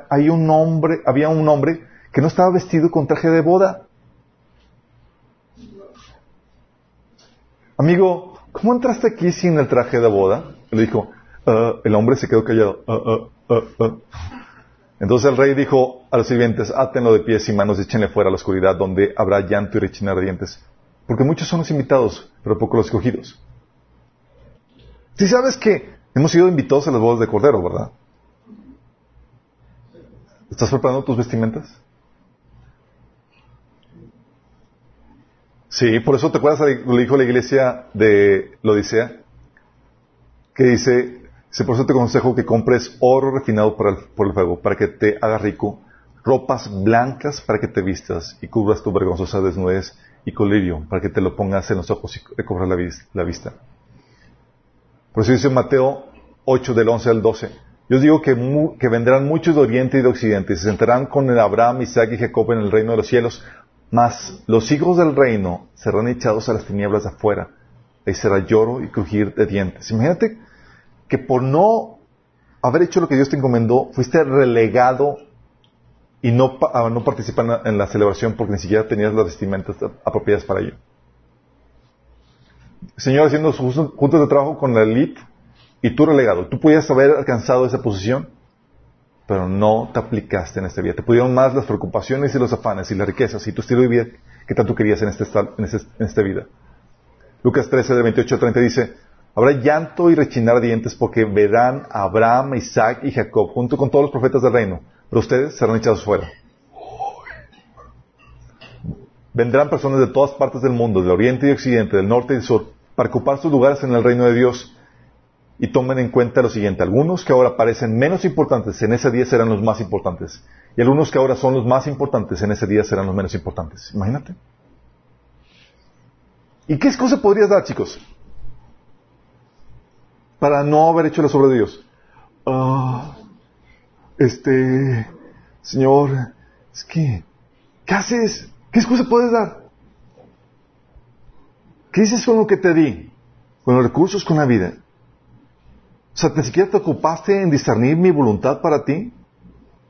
hay un hombre, había un hombre que no estaba vestido con traje de boda. Amigo, ¿cómo entraste aquí sin el traje de boda? Le dijo, ah, el hombre se quedó callado. Ah, ah, Entonces el rey dijo a los sirvientes, átenlo de pies y manos y échenle fuera a la oscuridad, donde habrá llanto y rechinar de dientes. Porque muchos son los invitados, pero pocos los escogidos. Si sabes que hemos sido invitados a las bodas de Cordero, ¿verdad? ¿Estás preparando tus vestimentas? Sí, por eso te acuerdas, lo dijo la iglesia de Lodicea, que dice, por eso te aconsejo que compres oro refinado por el, fuego, para que te haga rico, ropas blancas para que te vistas y cubras tu vergonzosa desnudez y colirio, para que te lo pongas en los ojos y recobras la vista. Por eso dice Mateo 8 del 11 al 12. Yo os digo que, vendrán muchos de oriente y de occidente y se sentarán con Abraham, Isaac y Jacob en el reino de los cielos, mas los hijos del reino serán echados a las tinieblas de afuera. Ahí será lloro y crujir de dientes. Imagínate que por no haber hecho lo que Dios te encomendó, fuiste relegado y no, no participar en la, celebración porque ni siquiera tenías las vestimentas apropiadas para ello. Señor haciendo sus juntos de trabajo con la elite y tú relegado. Tú podías haber alcanzado esa posición, pero no te aplicaste en esta vida. Te pudieron más las preocupaciones y los afanes y las riquezas y tu estilo de vida que tanto querías en, este, en, este, en esta vida. Lucas 13, de 28 a 30 dice, habrá llanto y rechinar dientes porque verán a Abraham, Isaac y Jacob junto con todos los profetas del reino, pero ustedes serán echados fuera. Vendrán personas de todas partes del mundo, del oriente y occidente, del norte y del sur, para ocupar sus lugares en el reino de Dios y tomen en cuenta lo siguiente, algunos que ahora parecen menos importantes en ese día serán los más importantes, y algunos que ahora son los más importantes en ese día serán los menos importantes. Imagínate. ¿Y qué excusa podrías dar, chicos? Para no haber hecho la obras de Dios. Ah, este, Señor, es que, ¿qué haces? ¿Qué excusa puedes dar? ¿Qué dices con lo que te di? Con los recursos, con la vida. O sea, ¿ni siquiera te ocupaste en discernir mi voluntad para ti?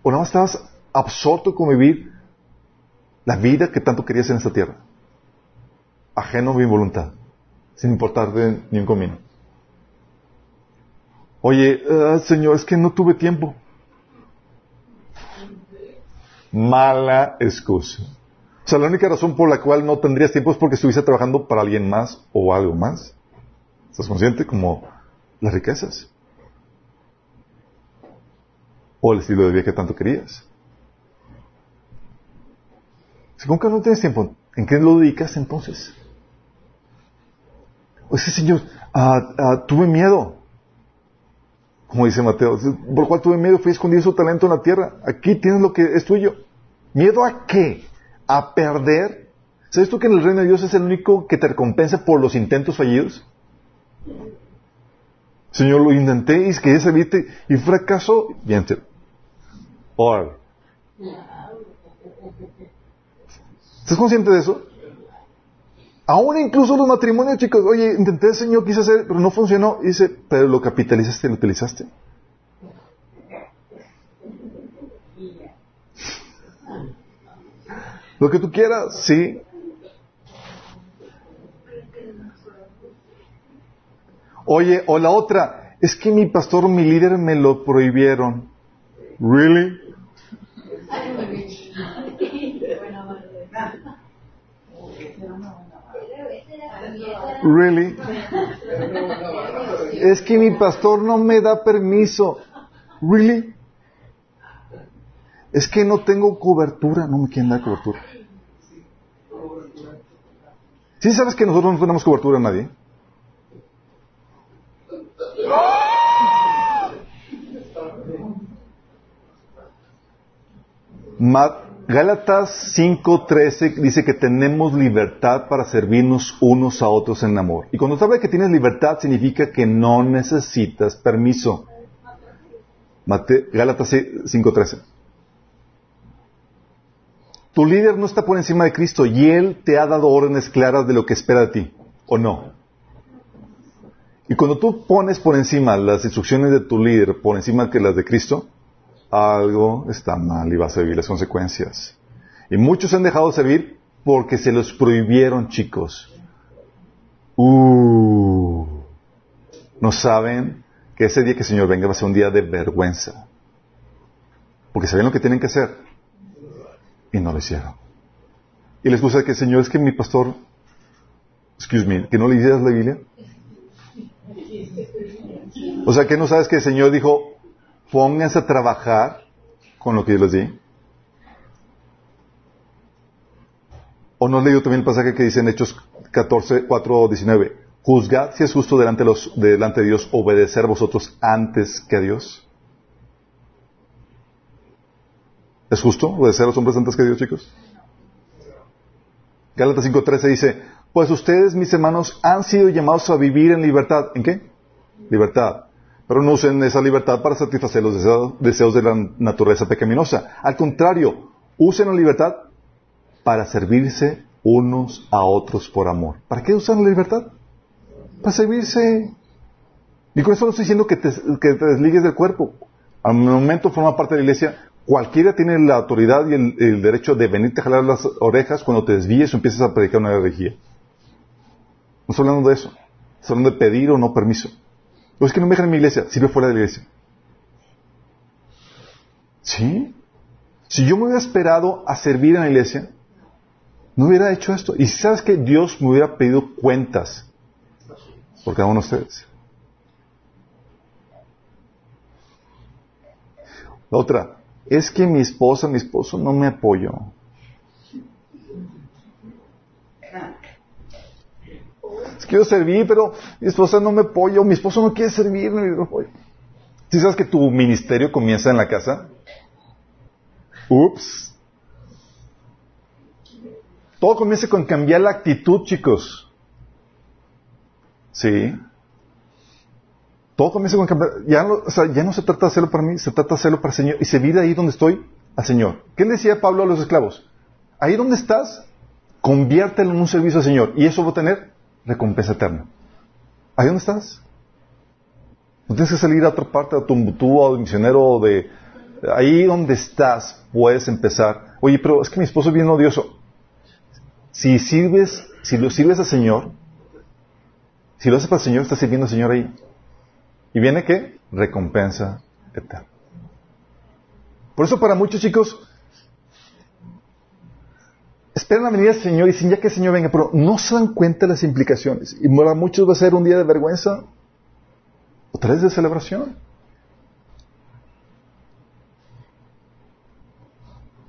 ¿O nada más estabas absorto con vivir la vida que tanto querías en esta tierra? Ajeno a mi voluntad, sin importarte ni un comino. Oye, ah, Señor, es que no tuve tiempo. Mala excusa. O sea, la única razón por la cual no tendrías tiempo es porque estuviese trabajando para alguien más o algo más. ¿Estás consciente? Como las riquezas. O el estilo de vida que tanto querías. Si que no tienes tiempo, ¿en qué lo dedicas entonces? O ese Señor, ah, ah, tuve miedo. Como dice Mateo, por cual tuve miedo, fui escondido su talento en la tierra. Aquí tienes lo que es tuyo. ¿Miedo a qué? ¿A perder? ¿Sabes tú que en el reino de Dios es el único que te recompensa por los intentos fallidos? Señor, lo intenté y quería servirte y fracasó. Bien, Ahora. ¿Estás consciente de eso? Aún incluso los matrimonios, chicos, oye, intenté, Señor, quise hacer, pero no funcionó. dice, pero lo capitalizaste, lo utilizaste. Lo que tú quieras, sí. Oye, o la otra, es que mi pastor, mi líder me lo prohibieron. ¿Really? Really? Es que mi pastor no me da permiso. Really? Es que no tengo cobertura, no me quieren dar cobertura. ¿Sí sabes que nosotros no tenemos cobertura a nadie? Gálatas 5.13 dice que tenemos libertad para servirnos unos a otros en amor. Y cuando habla de que tienes libertad significa que no necesitas permiso. Gálatas 5.13. Tu líder no está por encima de Cristo y Él te ha dado órdenes claras de lo que espera de ti, ¿o no? Y cuando tú pones por encima las instrucciones de tu líder por encima que las de Cristo, algo está mal y vas a vivir las consecuencias. Y muchos han dejado de servir porque se los prohibieron, chicos. Uh, no saben que ese día que el Señor venga va a ser un día de vergüenza. Porque sabían lo que tienen que hacer y no lo hicieron. Y les puse que el Señor es que mi pastor, excuse me, que no le hicieras la Biblia. O sea, que no sabes que el Señor dijo, pónganse a trabajar con lo que yo les di. ¿O no has leído también el pasaje que dice en Hechos 14, 4, 19? Juzgad si es justo delante de, los, delante de Dios obedecer vosotros antes que a Dios. ¿Es justo obedecer a los hombres antes que Dios, chicos? Gálatas 5.13 dice, pues ustedes, mis hermanos, han sido llamados a vivir en libertad. ¿En qué? Libertad. Pero no usen esa libertad para satisfacer los deseos, de la naturaleza pecaminosa. Al contrario, usen la libertad para servirse unos a otros por amor. ¿Para qué usan la libertad? Para servirse. Y con eso no estoy diciendo que te, desligues del cuerpo. Al momento forma parte de la iglesia, cualquiera tiene la autoridad y el, derecho de venirte a jalar las orejas cuando te desvíes o empieces a predicar una herejía. No estoy hablando de eso. Estoy hablando de pedir o no permiso. O es que no me dejan en mi iglesia, sirve fuera de la iglesia. ¿Sí? Si yo me hubiera esperado a servir en la iglesia, no hubiera hecho esto. Y sabes que Dios me hubiera pedido cuentas por cada uno de ustedes. La otra, es que mi esposa, mi esposo no me apoyó. quiero servir, pero mi esposa no me apoya, mi esposo no quiere servir, no. ¿Sí sabes que tu ministerio comienza en la casa? Ups. Todo comienza con cambiar la actitud, chicos. Sí. Todo comienza con cambiar. Ya no, o se trata de hacerlo para mí, se trata de hacerlo para el Señor. Y servir ahí donde estoy al Señor. ¿Qué le decía Pablo a los esclavos? Ahí donde estás, conviértelo en un servicio al Señor. Y eso va a tener recompensa eterna. ¿Ahí dónde estás? No tienes que salir a otra parte, a tu o de misionero, de... Ahí donde estás puedes empezar. Oye, pero es que mi esposo es bien odioso. Si sirves, si lo sirves al Señor, si lo haces para el Señor, estás sirviendo al Señor ahí. ¿Y viene qué? Recompensa eterna. Por eso para muchos chicos, esperan la venida del Señor y dicen ya que el Señor venga, pero no se dan cuenta de las implicaciones. Y para muchos va a ser un día de vergüenza o tres de celebración.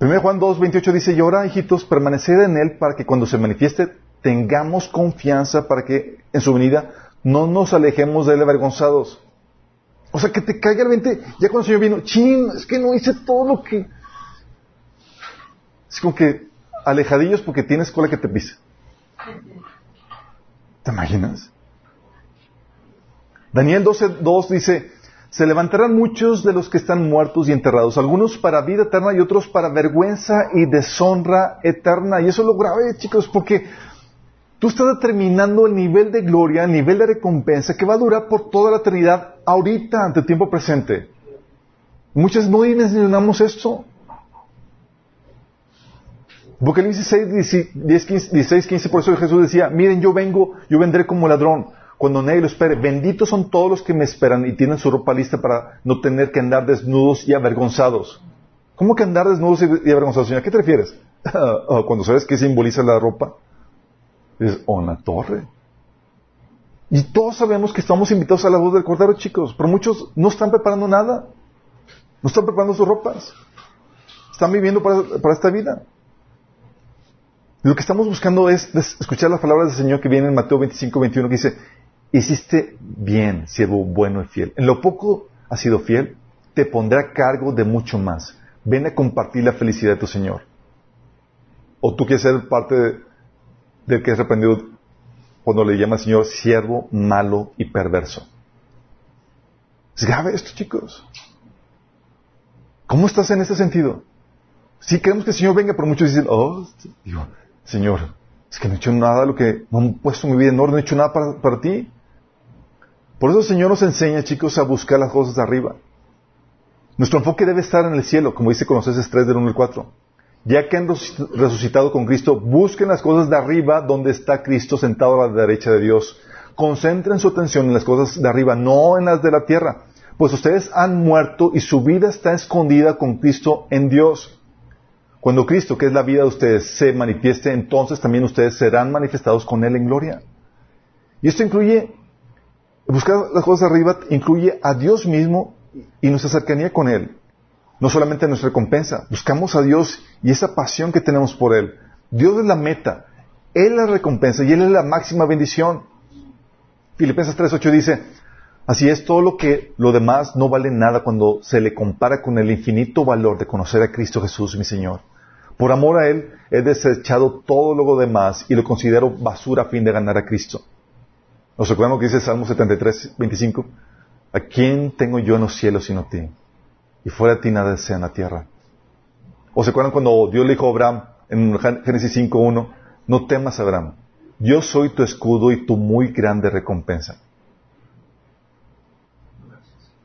1 Juan 2, 28 dice, y ahora, hijitos, permaneced en Él para que cuando se manifieste tengamos confianza para que en su venida no nos alejemos de Él avergonzados. O sea, que te caiga el 20, ya cuando el Señor vino, chin, es que no hice todo lo que... Es como que alejadillos porque tienes cola que te pisa. ¿Te imaginas? Daniel 12.2 dice, se levantarán muchos de los que están muertos y enterrados, algunos para vida eterna y otros para vergüenza y deshonra eterna. Y eso es lo grave, chicos, porque tú estás determinando el nivel de gloria, el nivel de recompensa que va a durar por toda la eternidad ahorita, ante el tiempo presente. Muchas no dimensionamos esto. Apocalipsis 6, 16, 15, por eso Jesús decía, miren, yo vengo, yo vendré como ladrón, cuando nadie lo espere. Benditos son todos los que me esperan y tienen su ropa lista para no tener que andar desnudos y avergonzados. ¿Cómo que andar desnudos y avergonzados, señor? ¿A qué te refieres? <laughs> Oh, cuando sabes qué simboliza la ropa, oh, una torre. Y todos sabemos que estamos invitados a la voz del Cordero, chicos, pero muchos no están preparando nada. No están preparando sus ropas. Están viviendo para, para esta vida. Lo que estamos buscando es escuchar las palabras del Señor que viene en Mateo 25, 21, que dice, hiciste bien, siervo bueno y fiel. En lo poco has sido fiel, te pondré a cargo de mucho más. Ven a compartir la felicidad de tu Señor. O tú quieres ser parte del que es reprendido cuando le llama al Señor siervo malo y perverso. Es grave esto, chicos. ¿Cómo estás en ese sentido? Si queremos que el Señor venga, pero muchos dicen, oh, Señor, es que no he hecho nada lo que, no he puesto mi vida en orden, no he hecho nada para, para ti. Por eso el Señor nos enseña, chicos, a buscar las cosas de arriba. Nuestro enfoque debe estar en el cielo, como dice Colosenses 3 del 1 al 4. Ya que han resucitado con Cristo, busquen las cosas de arriba donde está Cristo sentado a la derecha de Dios. Concentren su atención en las cosas de arriba, no en las de la tierra. Pues ustedes han muerto y su vida está escondida con Cristo en Dios. Cuando Cristo, que es la vida de ustedes, se manifieste, entonces también ustedes serán manifestados con Él en gloria. Y esto incluye, buscar las cosas arriba, incluye a Dios mismo y nuestra cercanía con Él. No solamente nuestra recompensa, buscamos a Dios y esa pasión que tenemos por Él. Dios es la meta, Él es la recompensa y Él es la máxima bendición. Filipenses 3.8 dice, Así es, todo lo que lo demás no vale nada cuando se le compara con el infinito valor de conocer a Cristo Jesús, mi Señor. Por amor a Él, he desechado todo lo demás y lo considero basura a fin de ganar a Cristo. ¿Nos lo que dice Salmo 73, 25? ¿A quién tengo yo en los cielos sino a ti? Y fuera de ti nada desea en la tierra. ¿O se acuerdan cuando Dios le dijo a Abraham en Génesis 5.1? No temas, Abraham. Yo soy tu escudo y tu muy grande recompensa.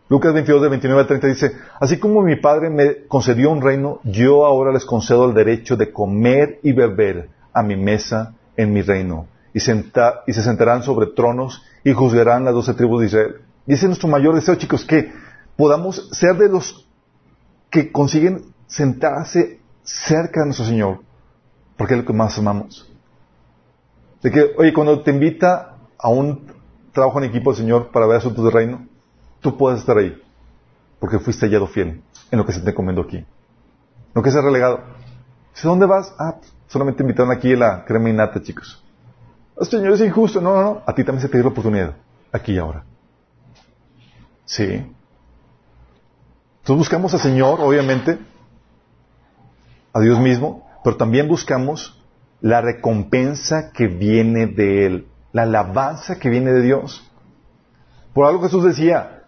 Lucas 22, de 29 al 30 dice, así como mi padre me concedió un reino, yo ahora les concedo el derecho de comer y beber a mi mesa en mi reino. Y, y se sentarán sobre tronos y juzgarán las doce tribus de Israel. Y ese es nuestro mayor deseo, chicos, que podamos ser de los que consiguen sentarse cerca de nuestro Señor, porque es lo que más amamos. De que, oye, cuando te invita a un trabajo en equipo del Señor para ver asuntos del reino, tú puedes estar ahí, porque fuiste hallado fiel en lo que se te encomendó aquí. No que seas relegado. ¿dónde vas? Ah, solamente invitaron aquí a la crema innata, chicos. Oh, señor, es injusto. No, no, no. A ti también se te dio la oportunidad. Aquí y ahora. Sí. Entonces buscamos al Señor, obviamente, a Dios mismo, pero también buscamos la recompensa que viene de Él, la alabanza que viene de Dios. Por algo Jesús decía,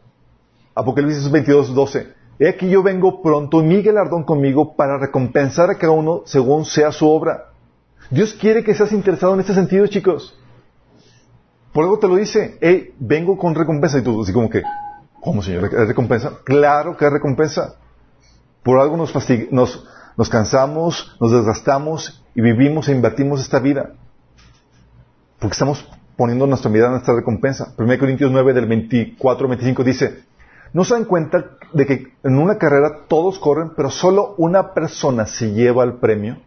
Apocalipsis 22, 12. He aquí yo vengo pronto mi galardón conmigo para recompensar a cada uno según sea su obra. Dios quiere que seas interesado en este sentido, chicos. Por algo te lo dice. Hey, vengo con recompensa. Y tú, así como que, ¿cómo, Señor? ¿Es recompensa? Claro que es recompensa. Por algo nos, nos, nos cansamos, nos desgastamos y vivimos e invertimos esta vida. Porque estamos poniendo nuestra mirada en nuestra recompensa. 1 Corintios 9 del 24 al 25 dice, ¿no se dan cuenta de que en una carrera todos corren, pero solo una persona se lleva el premio?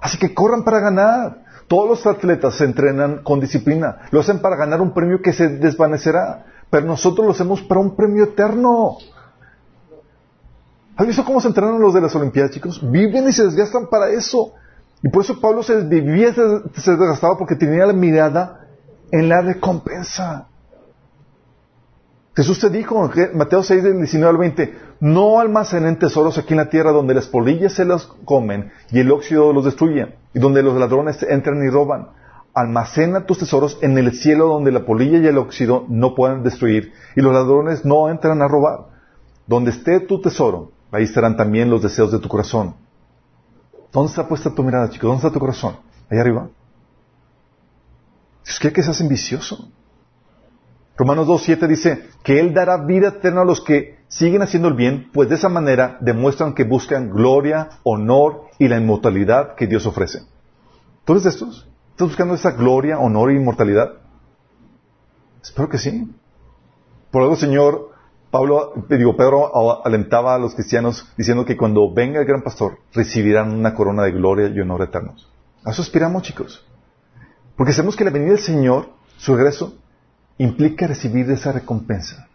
Así que corran para ganar. Todos los atletas se entrenan con disciplina. Lo hacen para ganar un premio que se desvanecerá. Pero nosotros lo hacemos para un premio eterno. ¿Has visto cómo se entrenan los de las Olimpiadas, chicos? Viven y se desgastan para eso. Y por eso Pablo se vivía, se desgastaba porque tenía la mirada en la recompensa. Jesús te dijo en Mateo 6, del 19 al 20, no almacenen tesoros aquí en la tierra donde las polillas se los comen y el óxido los destruye, y donde los ladrones entran y roban. Almacena tus tesoros en el cielo donde la polilla y el óxido no pueden destruir y los ladrones no entran a robar. Donde esté tu tesoro, ahí estarán también los deseos de tu corazón. ¿Dónde está puesta tu mirada, chicos? ¿Dónde está tu corazón? Ahí arriba. Es que que seas ambicioso. Romanos 2.7 dice que Él dará vida eterna a los que siguen haciendo el bien, pues de esa manera demuestran que buscan gloria, honor y la inmortalidad que Dios ofrece. ¿Tú eres de estos? ¿Estás buscando esa gloria, honor e inmortalidad? Espero que sí. Por algo, Señor, Pablo, digo, Pedro alentaba a los cristianos diciendo que cuando venga el gran pastor recibirán una corona de gloria y honor eternos. A eso aspiramos, chicos. Porque sabemos que la venida del Señor, su regreso, implica recibir esa recompensa.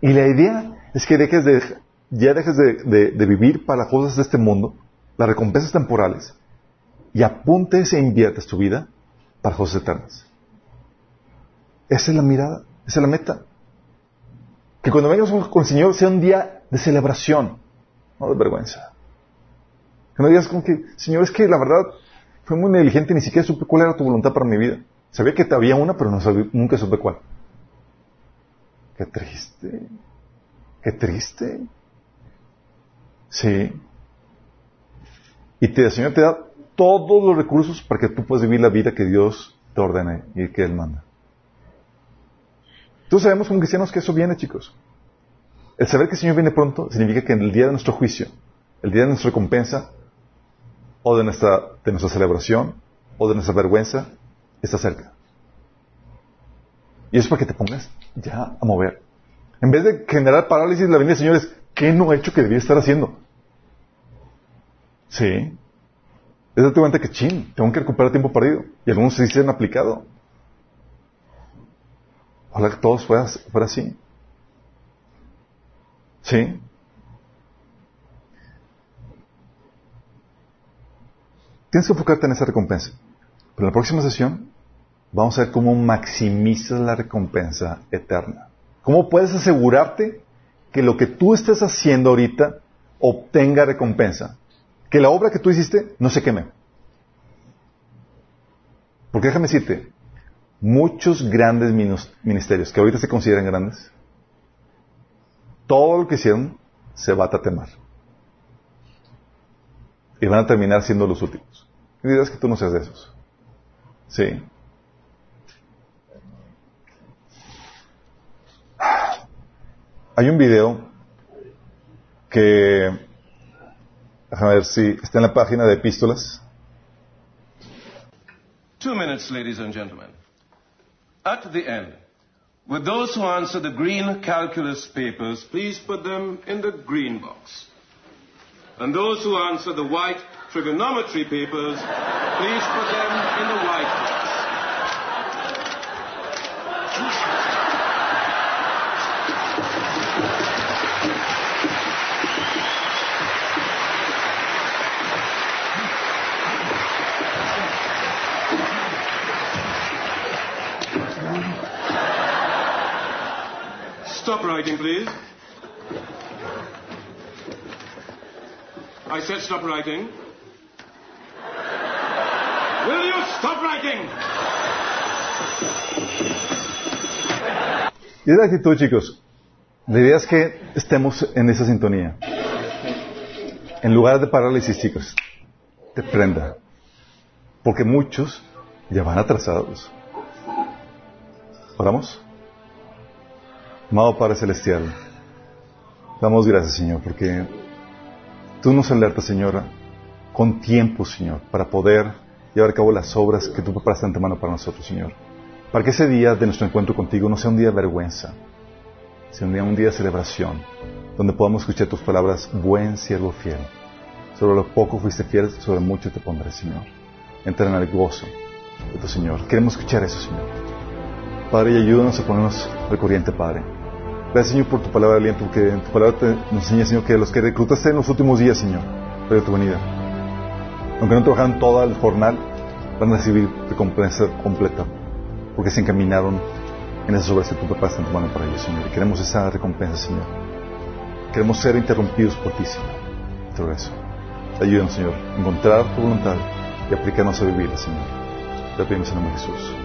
Y la idea es que dejes de, ya dejes de, de vivir para las cosas de este mundo, las recompensas temporales, y apuntes e inviertas tu vida para cosas eternas. Esa es la mirada, esa es la meta. Que cuando vengas con el Señor sea un día de celebración, no de vergüenza. Que no digas como que, Señor, es que la verdad fue muy negligente, ni siquiera supe cuál era tu voluntad para mi vida. Sabía que había una, pero no nunca supe cuál. Qué triste. Qué triste. Sí. Y te, el Señor te da todos los recursos para que tú puedas vivir la vida que Dios te ordena y que Él manda. Todos sabemos como cristianos que eso viene, chicos. El saber que el Señor viene pronto significa que en el día de nuestro juicio, el día de nuestra recompensa, o de nuestra, de nuestra celebración, o de nuestra vergüenza, está cerca. Y eso es para que te pongas ya a mover. En vez de generar parálisis, la venida del Señor es, ¿qué no he hecho que debía estar haciendo? Sí. Es darte cuenta que, chin, tengo que recuperar tiempo perdido. Y algunos se han aplicado. Ojalá que todos fuera, fuera así. ¿Sí? Tienes que enfocarte en esa recompensa. Pero en la próxima sesión vamos a ver cómo maximizas la recompensa eterna. ¿Cómo puedes asegurarte que lo que tú estés haciendo ahorita obtenga recompensa? Que la obra que tú hiciste no se queme. Porque déjame decirte, muchos grandes ministerios que ahorita se consideran grandes, todo lo que hicieron se va a tatemar. Y van a terminar siendo los últimos. Y dirás que tú no seas de esos. Sí. Hay un video que, déjame ver si está en la página de epístolas.
Two minutes, ladies and gentlemen. At the end, with those who answer the green calculus papers, please put them in the green box. And those who answer the white trigonometry papers, please put them in the white box. Stop writing, please. I said stop writing. Will you stop writing?
Y es la actitud, chicos. La idea es que estemos en esa sintonía. En lugar de parálisis, chicos, te prenda. Porque muchos ya van atrasados. ¿Oramos? Amado Padre Celestial, damos gracias, Señor, porque tú nos alertas, Señora, con tiempo, Señor, para poder llevar a cabo las obras que tú preparaste antemano para nosotros, Señor. Para que ese día de nuestro encuentro contigo no sea un día de vergüenza, sino un día de celebración, donde podamos escuchar tus palabras, buen siervo fiel. Sobre lo poco fuiste fiel, sobre mucho te pondré, Señor. Entra en el gozo de tu Señor. Queremos escuchar eso, Señor. Padre, y ayúdanos a ponernos al corriente, Padre. Gracias, Señor, por tu palabra de aliento, porque en tu palabra te, nos enseña, Señor, que los que reclutaste en los últimos días, Señor, para tu venida, aunque no trabajaron toda el jornal, van a recibir recompensa completa, porque se encaminaron en esas obras que tú preparaste en tu mano para ellos, Señor. Y queremos esa recompensa, Señor. Queremos ser interrumpidos por ti, Señor. Todo eso. Ayúdanos, Señor, a encontrar tu voluntad y aplicarnos a vivirla, Señor. Te pedimos en el nombre de Jesús.